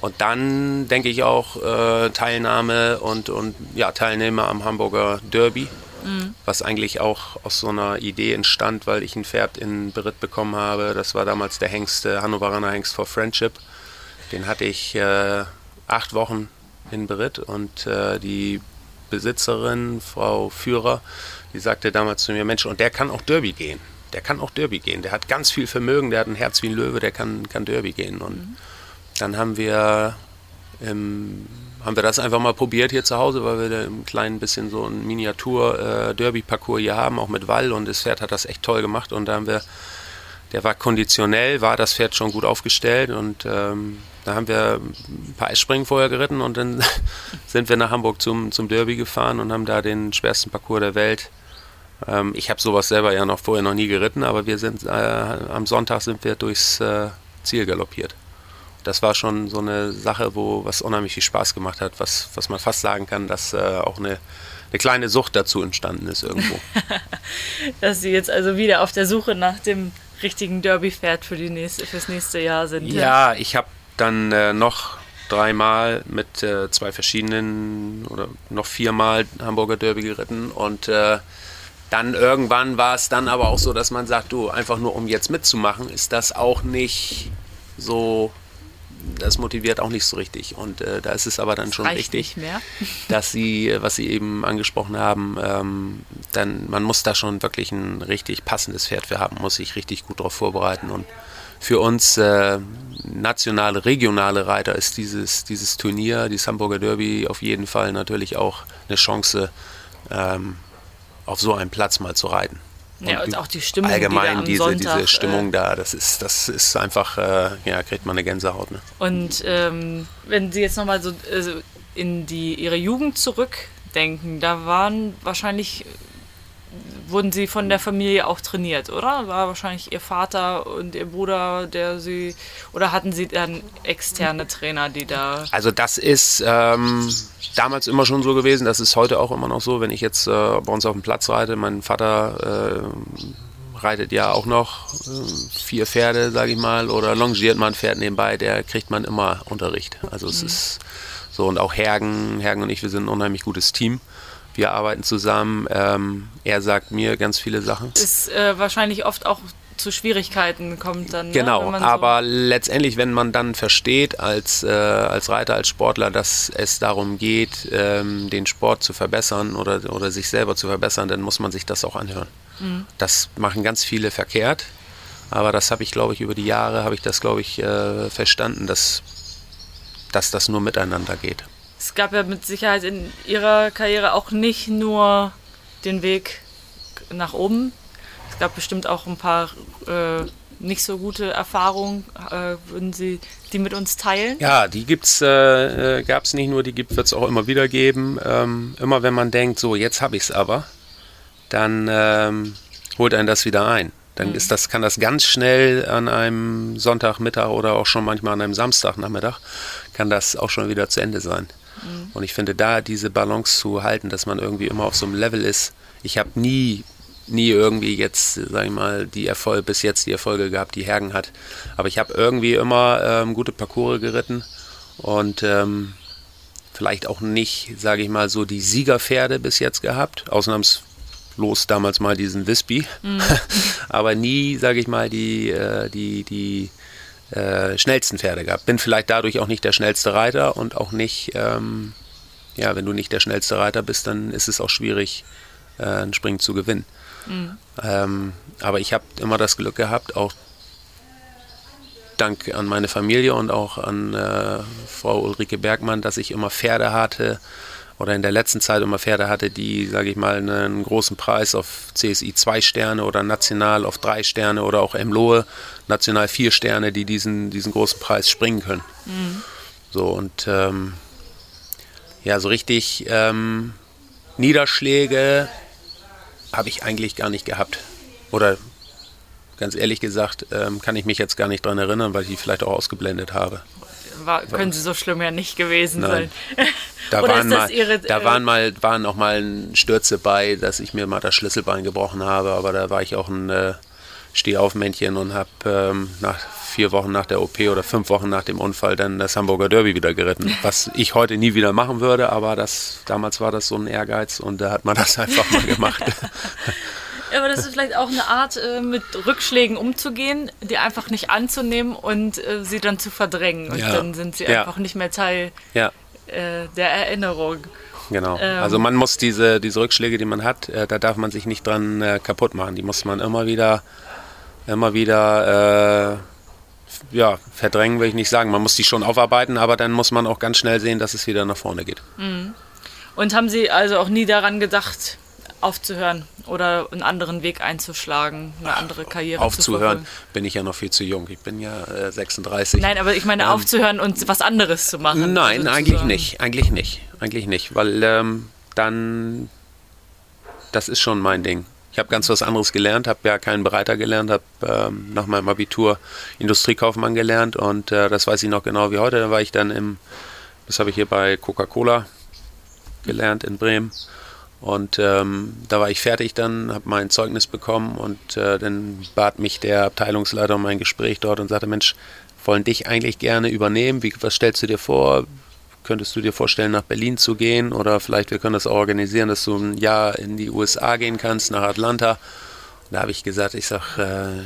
Und dann denke ich auch äh, Teilnahme und, und ja, Teilnehmer am Hamburger Derby, mhm. was eigentlich auch aus so einer Idee entstand, weil ich ein Pferd in Beritt bekommen habe. Das war damals der Hengst, Hannoveraner Hengst for Friendship. Den hatte ich äh, acht Wochen in Beritt und äh, die Besitzerin, Frau Führer, die sagte damals zu mir, Mensch, und der kann auch Derby gehen. Der kann auch Derby gehen. Der hat ganz viel Vermögen, der hat ein Herz wie ein Löwe, der kann, kann Derby gehen. Und mhm. dann haben wir, ähm, haben wir das einfach mal probiert hier zu Hause, weil wir da ein klein bisschen so ein Miniatur-Derby-Parcours äh, hier haben, auch mit Wall. Und das Pferd hat das echt toll gemacht. Und da haben wir der war konditionell, war das Pferd schon gut aufgestellt und ähm, da haben wir ein paar Eisspringen vorher geritten und dann sind wir nach Hamburg zum, zum Derby gefahren und haben da den schwersten Parcours der Welt. Ähm, ich habe sowas selber ja noch vorher noch nie geritten, aber wir sind äh, am Sonntag sind wir durchs äh, Ziel galoppiert. Das war schon so eine Sache, wo was unheimlich viel Spaß gemacht hat, was, was man fast sagen kann, dass äh, auch eine, eine kleine Sucht dazu entstanden ist irgendwo. dass Sie jetzt also wieder auf der Suche nach dem richtigen Derby-Pferd für die nächste, fürs nächste Jahr sind. Ja, ich habe dann äh, noch dreimal mit äh, zwei verschiedenen oder noch viermal Hamburger Derby geritten und äh, dann irgendwann war es dann aber auch so, dass man sagt, du, einfach nur um jetzt mitzumachen, ist das auch nicht so das motiviert auch nicht so richtig. Und äh, da ist es aber dann schon wichtig, dass sie, was Sie eben angesprochen haben, ähm, dann man muss da schon wirklich ein richtig passendes Pferd für haben, muss sich richtig gut darauf vorbereiten. Und für uns äh, nationale, regionale Reiter ist dieses, dieses Turnier, dieses Hamburger Derby auf jeden Fall natürlich auch eine Chance, ähm, auf so einem Platz mal zu reiten. Ja, und auch die Stimmung. Allgemein die diese, Sonntag, diese Stimmung äh, da, das ist, das ist einfach, äh, ja, kriegt man eine Gänsehaut. Ne? Und ähm, wenn Sie jetzt nochmal so also in die, Ihre Jugend zurückdenken, da waren wahrscheinlich, wurden Sie von der Familie auch trainiert, oder? War wahrscheinlich Ihr Vater und Ihr Bruder, der Sie, oder hatten Sie dann externe Trainer, die da... Also das ist... Ähm, damals immer schon so gewesen, das ist heute auch immer noch so, wenn ich jetzt äh, bei uns auf dem Platz reite, mein Vater äh, reitet ja auch noch äh, vier Pferde, sage ich mal, oder longiert mal ein Pferd nebenbei, der kriegt man immer Unterricht. Also es mhm. ist so und auch Hergen, Hergen und ich, wir sind ein unheimlich gutes Team. Wir arbeiten zusammen. Ähm, er sagt mir ganz viele Sachen. Ist äh, wahrscheinlich oft auch zu Schwierigkeiten kommt dann. Ne, genau, ne, aber so letztendlich, wenn man dann versteht als, äh, als Reiter, als Sportler, dass es darum geht, ähm, den Sport zu verbessern oder, oder sich selber zu verbessern, dann muss man sich das auch anhören. Mhm. Das machen ganz viele verkehrt, aber das habe ich, glaube ich, über die Jahre, habe ich das, glaube ich, äh, verstanden, dass, dass das nur miteinander geht. Es gab ja mit Sicherheit in Ihrer Karriere auch nicht nur den Weg nach oben, es gab bestimmt auch ein paar äh, nicht so gute Erfahrungen. Äh, würden Sie die mit uns teilen? Ja, die gibt's, äh, äh gab es nicht nur, die wird es auch immer wieder geben. Ähm, immer wenn man denkt, so jetzt habe ich es aber, dann ähm, holt einen das wieder ein. Dann ist das, kann das ganz schnell an einem Sonntagmittag oder auch schon manchmal an einem Samstagnachmittag, kann das auch schon wieder zu Ende sein. Und ich finde, da diese Balance zu halten, dass man irgendwie immer auf so einem Level ist. Ich habe nie, nie irgendwie jetzt, sag ich mal, die Erfolge, bis jetzt die Erfolge gehabt, die Hergen hat. Aber ich habe irgendwie immer ähm, gute Parcours geritten und ähm, vielleicht auch nicht, sage ich mal, so die Siegerpferde bis jetzt gehabt. Ausnahmslos damals mal diesen Wispy. Aber nie, sage ich mal, die, äh, die, die äh, schnellsten Pferde gehabt. Bin vielleicht dadurch auch nicht der schnellste Reiter und auch nicht, ähm, ja, wenn du nicht der schnellste Reiter bist, dann ist es auch schwierig, äh, ein Springen zu gewinnen. Ähm, aber ich habe immer das Glück gehabt, auch Dank an meine Familie und auch an äh, Frau Ulrike Bergmann, dass ich immer Pferde hatte oder in der letzten Zeit immer Pferde hatte, die, sage ich mal, einen großen Preis auf CSI 2 Sterne oder national auf 3 Sterne oder auch Emlohe national 4 Sterne, die diesen, diesen großen Preis springen können. So und ähm, ja, so richtig ähm, Niederschläge habe ich eigentlich gar nicht gehabt. Oder ganz ehrlich gesagt, ähm, kann ich mich jetzt gar nicht dran erinnern, weil ich die vielleicht auch ausgeblendet habe. War, können sie so schlimm ja nicht gewesen Nein. sein. Da waren mal, ihre, da äh, waren mal, waren auch mal Stürze bei, dass ich mir mal das Schlüsselbein gebrochen habe, aber da war ich auch ein äh, Stehaufmännchen und habe ähm, nach vier Wochen nach der OP oder fünf Wochen nach dem Unfall dann das Hamburger Derby wieder geritten, was ich heute nie wieder machen würde, aber das damals war das so ein Ehrgeiz und da hat man das einfach mal gemacht. Ja, aber das ist vielleicht auch eine Art, äh, mit Rückschlägen umzugehen, die einfach nicht anzunehmen und äh, sie dann zu verdrängen. Und Ja. dann sind sie Ja. einfach nicht mehr Teil ja. äh, der Erinnerung. Genau. Ähm. also man muss diese, diese Rückschläge, die man hat, da darf man sich nicht dran kaputt machen. Die muss man immer wieder, immer wieder, äh, ja, verdrängen will ich nicht sagen. Man muss die schon aufarbeiten, aber dann muss man auch ganz schnell sehen, dass es wieder nach vorne geht. Und haben Sie also auch nie daran gedacht, aufzuhören oder einen anderen Weg einzuschlagen, eine andere Karriere zu Aufzuhören bin ich ja noch viel zu jung. Ich bin ja äh, 36. Nein, aber ich meine, Ähm, aufzuhören und was anderes zu machen. Nein, also eigentlich sozusagen. nicht. Eigentlich nicht. Eigentlich nicht, weil ähm, dann, das ist schon mein Ding. Ich habe ganz was anderes gelernt, habe ja keinen Bereiter gelernt, habe ähm, nach meinem Abitur Industriekaufmann gelernt und äh, das weiß ich noch genau wie heute. Da war ich dann im, das habe ich hier bei Coca-Cola gelernt in Bremen. Und ähm, da war ich fertig dann, habe mein Zeugnis bekommen und äh, dann bat mich der Abteilungsleiter um ein Gespräch dort und sagte, Mensch, wollen dich eigentlich gerne übernehmen. Wie, was stellst du dir vor? Könntest du dir vorstellen, nach Berlin zu gehen? Oder vielleicht wir können das auch organisieren, dass du ein Jahr in die USA gehen kannst, nach Atlanta. Und da habe ich gesagt, ich sag, äh,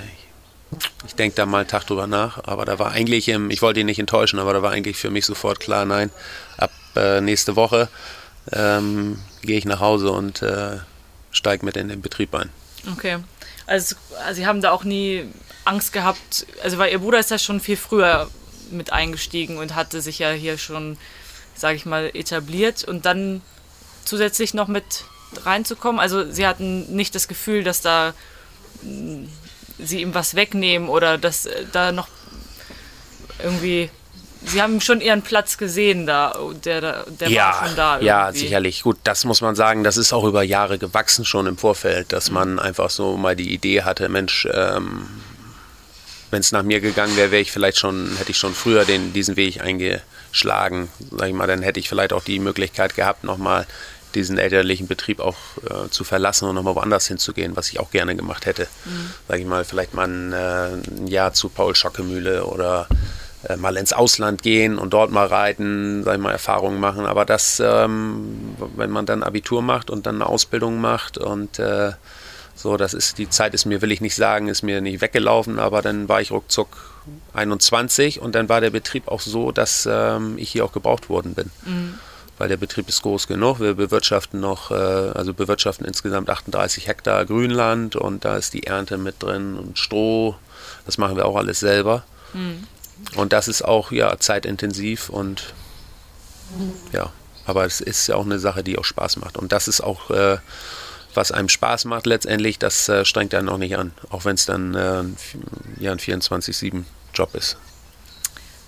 ich denke da mal einen Tag drüber nach. Aber da war eigentlich, im, ich wollte ihn nicht enttäuschen, aber da war eigentlich für mich sofort klar, nein, ab äh, nächste Woche ähm, gehe ich nach Hause und äh, steige mit in den Betrieb ein. Okay. Also, also Sie haben da auch nie Angst gehabt, also weil Ihr Bruder ist ja schon viel früher mit eingestiegen und hatte sich ja hier schon, sage ich mal, etabliert und dann zusätzlich noch mit reinzukommen. Also Sie hatten nicht das Gefühl, dass da mh, Sie ihm was wegnehmen oder dass äh, da noch irgendwie. Sie haben schon Ihren Platz gesehen da, der, da- der war schon da. ja, irgendwie. sicherlich. Gut, das muss man sagen, das ist auch über Jahre gewachsen schon im Vorfeld, dass man einfach so mal die Idee hatte, Mensch, ähm, wenn es nach mir gegangen wäre, wäre ich vielleicht schon, hätte ich schon früher den, diesen Weg eingeschlagen, sag ich mal, dann hätte ich vielleicht auch die Möglichkeit gehabt, nochmal diesen elterlichen Betrieb auch äh, zu verlassen und nochmal woanders hinzugehen, was ich auch gerne gemacht hätte. Sag ich mal, vielleicht mal ein, äh, ein Jahr zu Paul Schockemühle oder äh, mal ins Ausland gehen und dort mal reiten, sag ich mal, Erfahrungen machen. Aber das, ähm, wenn man dann Abitur macht und dann eine Ausbildung macht und äh, so, das ist, die Zeit ist mir, will ich nicht sagen, ist mir nicht weggelaufen, aber dann war ich ruckzuck 21 und dann war der Betrieb auch so, dass ähm, ich hier auch gebraucht worden bin. Weil der Betrieb ist groß genug. Wir bewirtschaften noch, äh, also bewirtschaften insgesamt 38 Hektar Grünland und da ist die Ernte mit drin und Stroh. Das machen wir auch alles selber. Und das ist auch ja zeitintensiv und ja, aber es ist ja auch eine Sache, die auch Spaß macht. Und das ist auch, äh, was einem Spaß macht letztendlich, das äh, strengt einen auch nicht an. Auch wenn es dann äh, ja, ein 24-7-Job ist.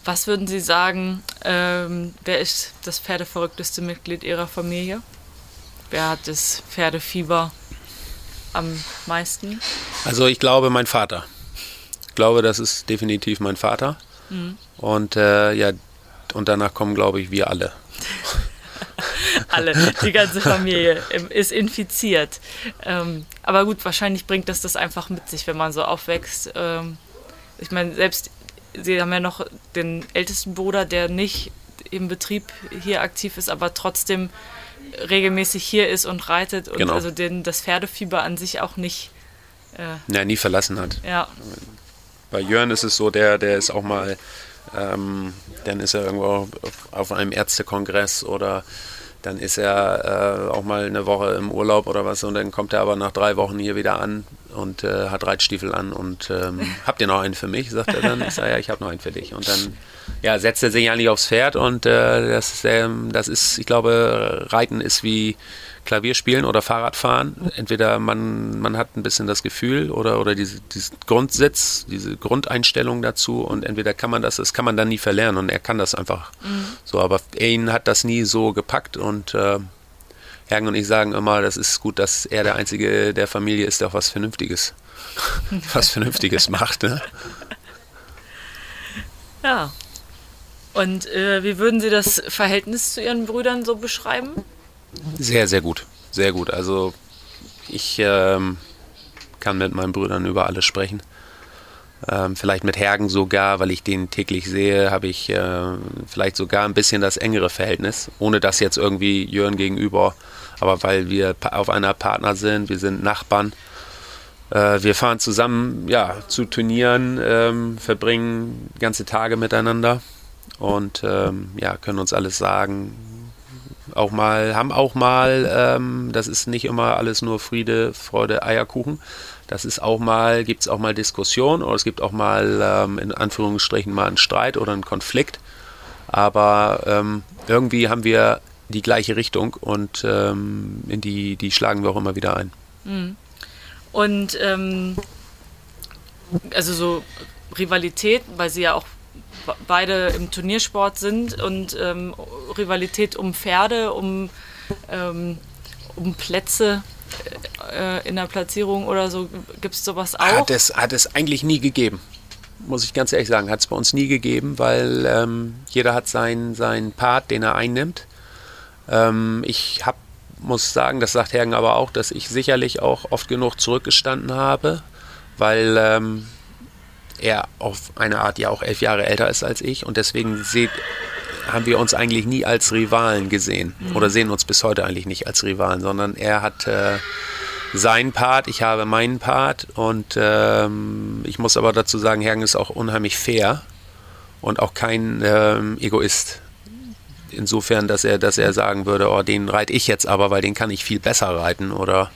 Was würden Sie sagen, ähm, wer ist das pferdeverrückteste Mitglied Ihrer Familie? Wer hat das Pferdefieber? am meisten? Also ich glaube, mein Vater. Ich glaube, das ist definitiv mein Vater. Mhm. Und äh, ja, und danach kommen, glaube ich, wir alle. alle, die ganze Familie ist infiziert. Ähm, aber gut, wahrscheinlich bringt das das einfach mit sich, wenn man so aufwächst. Ähm, ich meine, selbst Sie haben ja noch den ältesten Bruder, der nicht im Betrieb hier aktiv ist, aber trotzdem regelmäßig hier ist und reitet und genau. also den, das Pferdefieber an sich auch nicht. Äh, ja, nie verlassen hat. Ja. Bei Jörn ist es so, der, der ist auch mal, ähm, dann ist er irgendwo auf einem Ärztekongress oder dann ist er äh, auch mal eine Woche im Urlaub oder was und dann kommt er aber nach drei Wochen hier wieder an und äh, hat Reitstiefel an und ähm, habt ihr noch einen für mich? sagt er dann. Ich sage ja, ich habe noch einen für dich. Und dann ja, setzt er sich eigentlich aufs Pferd und äh, das, ähm, das ist, ich glaube, Reiten ist wie Klavierspielen oder Fahrradfahren. Entweder man, man hat ein bisschen das Gefühl oder, oder diese, diesen Grundsitz, diese Grundeinstellung dazu und entweder kann man das, das kann man dann nie verlernen und er kann das einfach mhm. so. Aber ihn hat das nie so gepackt und äh, Hergen und ich sagen immer, das ist gut, dass er der Einzige der Familie ist, der auch was Vernünftiges, was Vernünftiges macht. Ne? Ja. Und äh, wie würden Sie das Verhältnis zu Ihren Brüdern so beschreiben? Sehr, sehr gut. Sehr gut. Also ich ähm, kann mit meinen Brüdern über alles sprechen. Ähm, vielleicht mit Hergen sogar, weil ich den täglich sehe, habe ich äh, vielleicht sogar ein bisschen das engere Verhältnis, ohne das jetzt irgendwie Jörn gegenüber, aber weil wir auf einer Partner sind, wir sind Nachbarn. Äh, wir fahren zusammen ja, zu Turnieren, ähm, verbringen ganze Tage miteinander und ähm, ja, können uns alles sagen, auch mal, haben auch mal, ähm, das ist nicht immer alles nur Friede, Freude, Eierkuchen. Das ist auch mal, gibt es auch mal Diskussion oder es gibt auch mal ähm, in Anführungsstrichen mal einen Streit oder einen Konflikt. Aber ähm, irgendwie haben wir die gleiche Richtung und ähm, in die, die schlagen wir auch immer wieder ein. Mhm. Und ähm, also so Rivalität, weil sie ja auch beide im Turniersport sind und ähm, Rivalität um Pferde, um, ähm, um Plätze äh, in der Platzierung oder so, gibt es sowas auch? Hat es, hat es eigentlich nie gegeben, muss ich ganz ehrlich sagen. Hat es bei uns nie gegeben, weil ähm, jeder hat seinen, seinen Part, den er einnimmt. Ähm, ich hab, muss sagen, das sagt Hergen aber auch, dass ich sicherlich auch oft genug zurückgestanden habe, weil ähm, er auf eine Art ja auch elf Jahre älter ist als ich und deswegen seht, haben wir uns eigentlich nie als Rivalen gesehen mhm. oder sehen uns bis heute eigentlich nicht als Rivalen, sondern er hat äh, seinen Part, ich habe meinen Part und ähm, ich muss aber dazu sagen, Hergen ist auch unheimlich fair und auch kein ähm, Egoist. Insofern, dass er, dass er sagen würde, oh, den reite ich jetzt aber, weil den kann ich viel besser reiten. Oder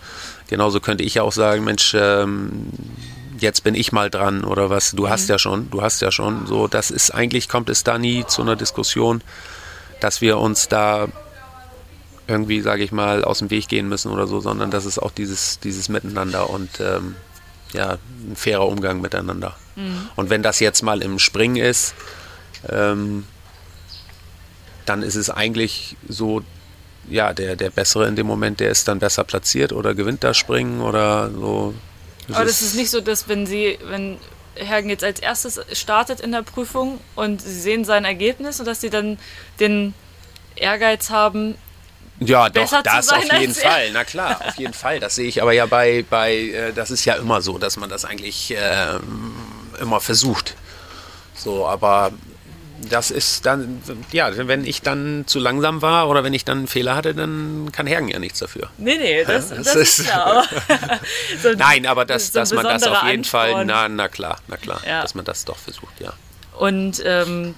genauso könnte ich auch sagen, Mensch, ähm, jetzt bin ich mal dran oder was, du mhm. hast ja schon, du hast ja schon. So, das ist eigentlich, kommt es da nie zu einer Diskussion, dass wir uns da irgendwie, sage ich mal, aus dem Weg gehen müssen oder so, sondern das ist auch dieses, dieses Miteinander und ähm, ja, ein fairer Umgang miteinander. Mhm. Und wenn das jetzt mal im Springen ist, ähm, dann ist es eigentlich so, ja, der, der Bessere in dem Moment, der ist dann besser platziert oder gewinnt das Springen oder so. Das Aber das ist nicht so, dass wenn sie, wenn Hergen jetzt als erstes startet in der Prüfung und sie sehen sein Ergebnis und dass sie dann den Ehrgeiz haben, ja, doch, das auf jeden Fall. Na klar, auf jeden Fall. Das sehe ich aber ja bei, bei äh, das ist ja immer so, dass man das eigentlich äh, immer versucht. So, aber das ist dann, ja, wenn ich dann zu langsam war oder wenn ich dann einen Fehler hatte, dann kann Hergen ja nichts dafür. Nee, nee, das, das, das ist, ja so Nein, aber das, so dass man das auf jeden Ansporn. Fall, na, na klar, na klar, ja. dass man das doch versucht, ja. Und ähm,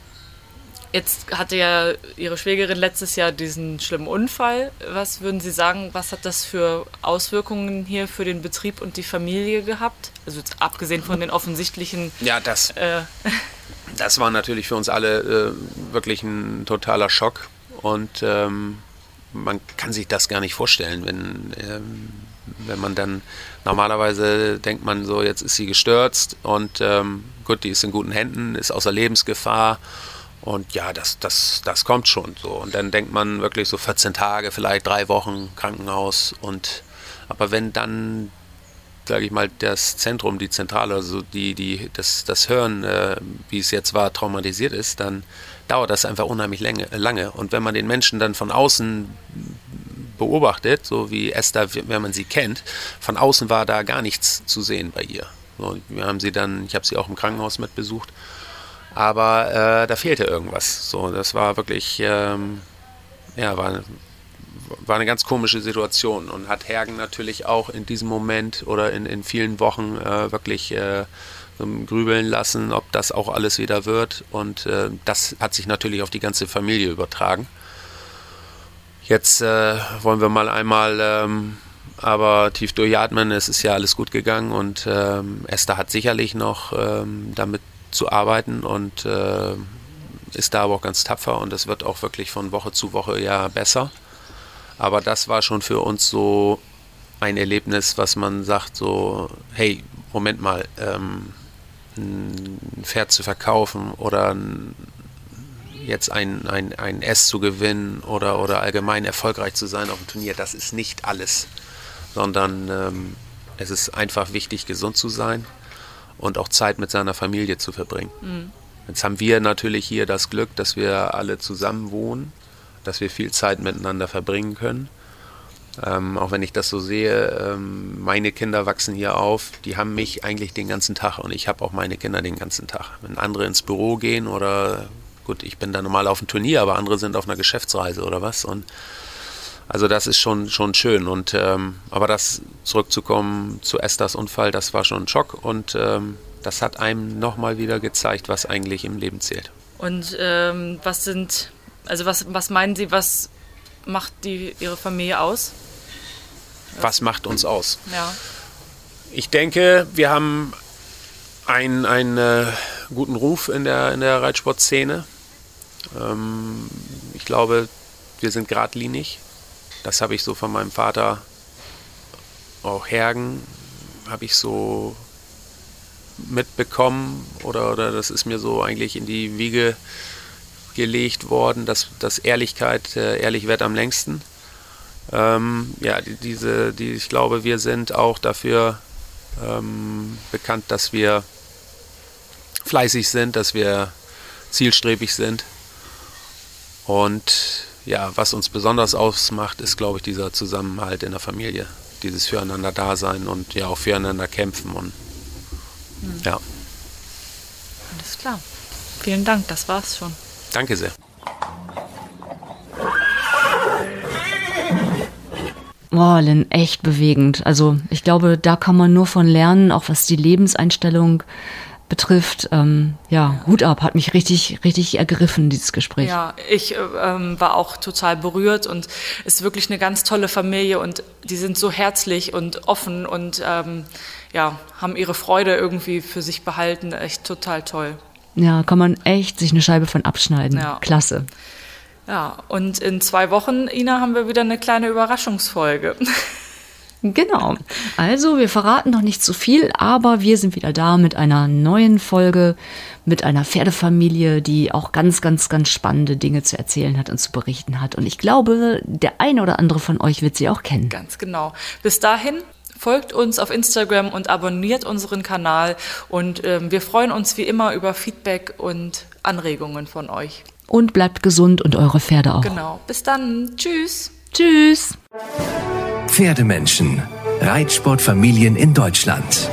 jetzt hatte ja Ihre Schwägerin letztes Jahr diesen schlimmen Unfall. Was würden Sie sagen, was hat das für Auswirkungen hier für den Betrieb und die Familie gehabt? Also abgesehen von den offensichtlichen. Ja, das. Äh, das war natürlich für uns alle äh, wirklich ein totaler Schock. Und ähm, man kann sich das gar nicht vorstellen, wenn, ähm, wenn man dann normalerweise denkt man so, jetzt ist sie gestürzt und ähm, gut, die ist in guten Händen, ist außer Lebensgefahr. Und ja, das, das, das kommt schon so. Und dann denkt man wirklich so 14 Tage, vielleicht drei Wochen Krankenhaus. Und aber wenn dann sage ich mal, das Zentrum, die Zentrale, also die, die, das, das Hören, äh, wie es jetzt war, traumatisiert ist, dann dauert das einfach unheimlich lange, lange. Und wenn man den Menschen dann von außen beobachtet, so wie Esther, wenn man sie kennt, von außen war da gar nichts zu sehen bei ihr. So, wir haben sie dann, ich habe sie auch im Krankenhaus mit besucht, aber äh, da fehlte irgendwas. So, das war wirklich, ähm, ja, war, war eine ganz komische Situation und hat Hergen natürlich auch in diesem Moment oder in, in vielen Wochen äh, wirklich äh, grübeln lassen, ob das auch alles wieder wird. Und äh, das hat sich natürlich auf die ganze Familie übertragen. Jetzt äh, wollen wir mal einmal ähm, aber tief durchatmen. Es ist ja alles gut gegangen und ähm, Esther hat sicherlich noch ähm, damit zu arbeiten und äh, ist da aber auch ganz tapfer und es wird auch wirklich von Woche zu Woche ja besser. Aber das war schon für uns so ein Erlebnis, was man sagt, so, hey, Moment mal, ähm, ein Pferd zu verkaufen oder ein, jetzt ein, ein, ein S zu gewinnen oder, oder allgemein erfolgreich zu sein auf dem Turnier, das ist nicht alles, sondern ähm, es ist einfach wichtig, gesund zu sein und auch Zeit mit seiner Familie zu verbringen. Mhm. Jetzt haben wir natürlich hier das Glück, dass wir alle zusammen wohnen, dass wir viel Zeit miteinander verbringen können. Ähm, auch wenn ich das so sehe, ähm, meine Kinder wachsen hier auf, die haben mich eigentlich den ganzen Tag und ich habe auch meine Kinder den ganzen Tag. Wenn andere ins Büro gehen oder gut, ich bin da normal auf dem Turnier, aber andere sind auf einer Geschäftsreise oder was und also das ist schon, schon schön. Und ähm, aber das zurückzukommen zu Esthers Unfall, das war schon ein Schock und ähm, das hat einem nochmal wieder gezeigt, was eigentlich im Leben zählt. Und ähm, was sind, also was, was meinen Sie, was macht die, Ihre Familie aus? Was macht uns aus? Ja. Ich denke, wir haben einen, einen äh, guten Ruf in der, in der Reitsportszene. Ähm, ich glaube, wir sind geradlinig. Das habe ich so von meinem Vater, auch Hergen, habe ich so mitbekommen oder, oder das ist mir so eigentlich in die Wiege gelegt worden, dass, dass Ehrlichkeit, äh, ehrlich wird am längsten. Ähm, ja, die, diese, die, ich glaube, wir sind auch dafür ähm, bekannt, dass wir fleißig sind, dass wir zielstrebig sind und ja, was uns besonders ausmacht, ist, glaube ich, dieser Zusammenhalt in der Familie. Dieses füreinander Dasein und ja auch füreinander kämpfen und mhm. ja. Alles klar. Vielen Dank, das war's schon. Danke sehr. Boah, Lynn, echt bewegend. Also ich glaube, da kann man nur von lernen, auch was die Lebenseinstellung betrifft, ähm, ja, Hut ab, hat mich richtig, richtig ergriffen, dieses Gespräch. Ja, ich ähm, war auch total berührt und es ist wirklich eine ganz tolle Familie und die sind so herzlich und offen und ähm, ja, haben ihre Freude irgendwie für sich behalten. Echt total toll. Ja, kann man echt sich eine Scheibe von abschneiden. Ja. Klasse. Ja, und in zwei Wochen, Ina, haben wir wieder eine kleine Überraschungsfolge. Genau. Also, wir verraten noch nicht zu viel, aber wir sind wieder da mit einer neuen Folge, mit einer Pferdefamilie, die auch ganz, ganz, ganz spannende Dinge zu erzählen hat und zu berichten hat. Und ich glaube, der eine oder andere von euch wird sie auch kennen. Ganz genau. Bis dahin. Folgt uns auf Instagram und abonniert unseren Kanal. Und ähm, wir freuen uns wie immer über Feedback und Anregungen von euch. Und bleibt gesund und eure Pferde auch. Genau. Bis dann. Tschüss. Tschüss. Pferdemenschen. Reitsportfamilien in Deutschland.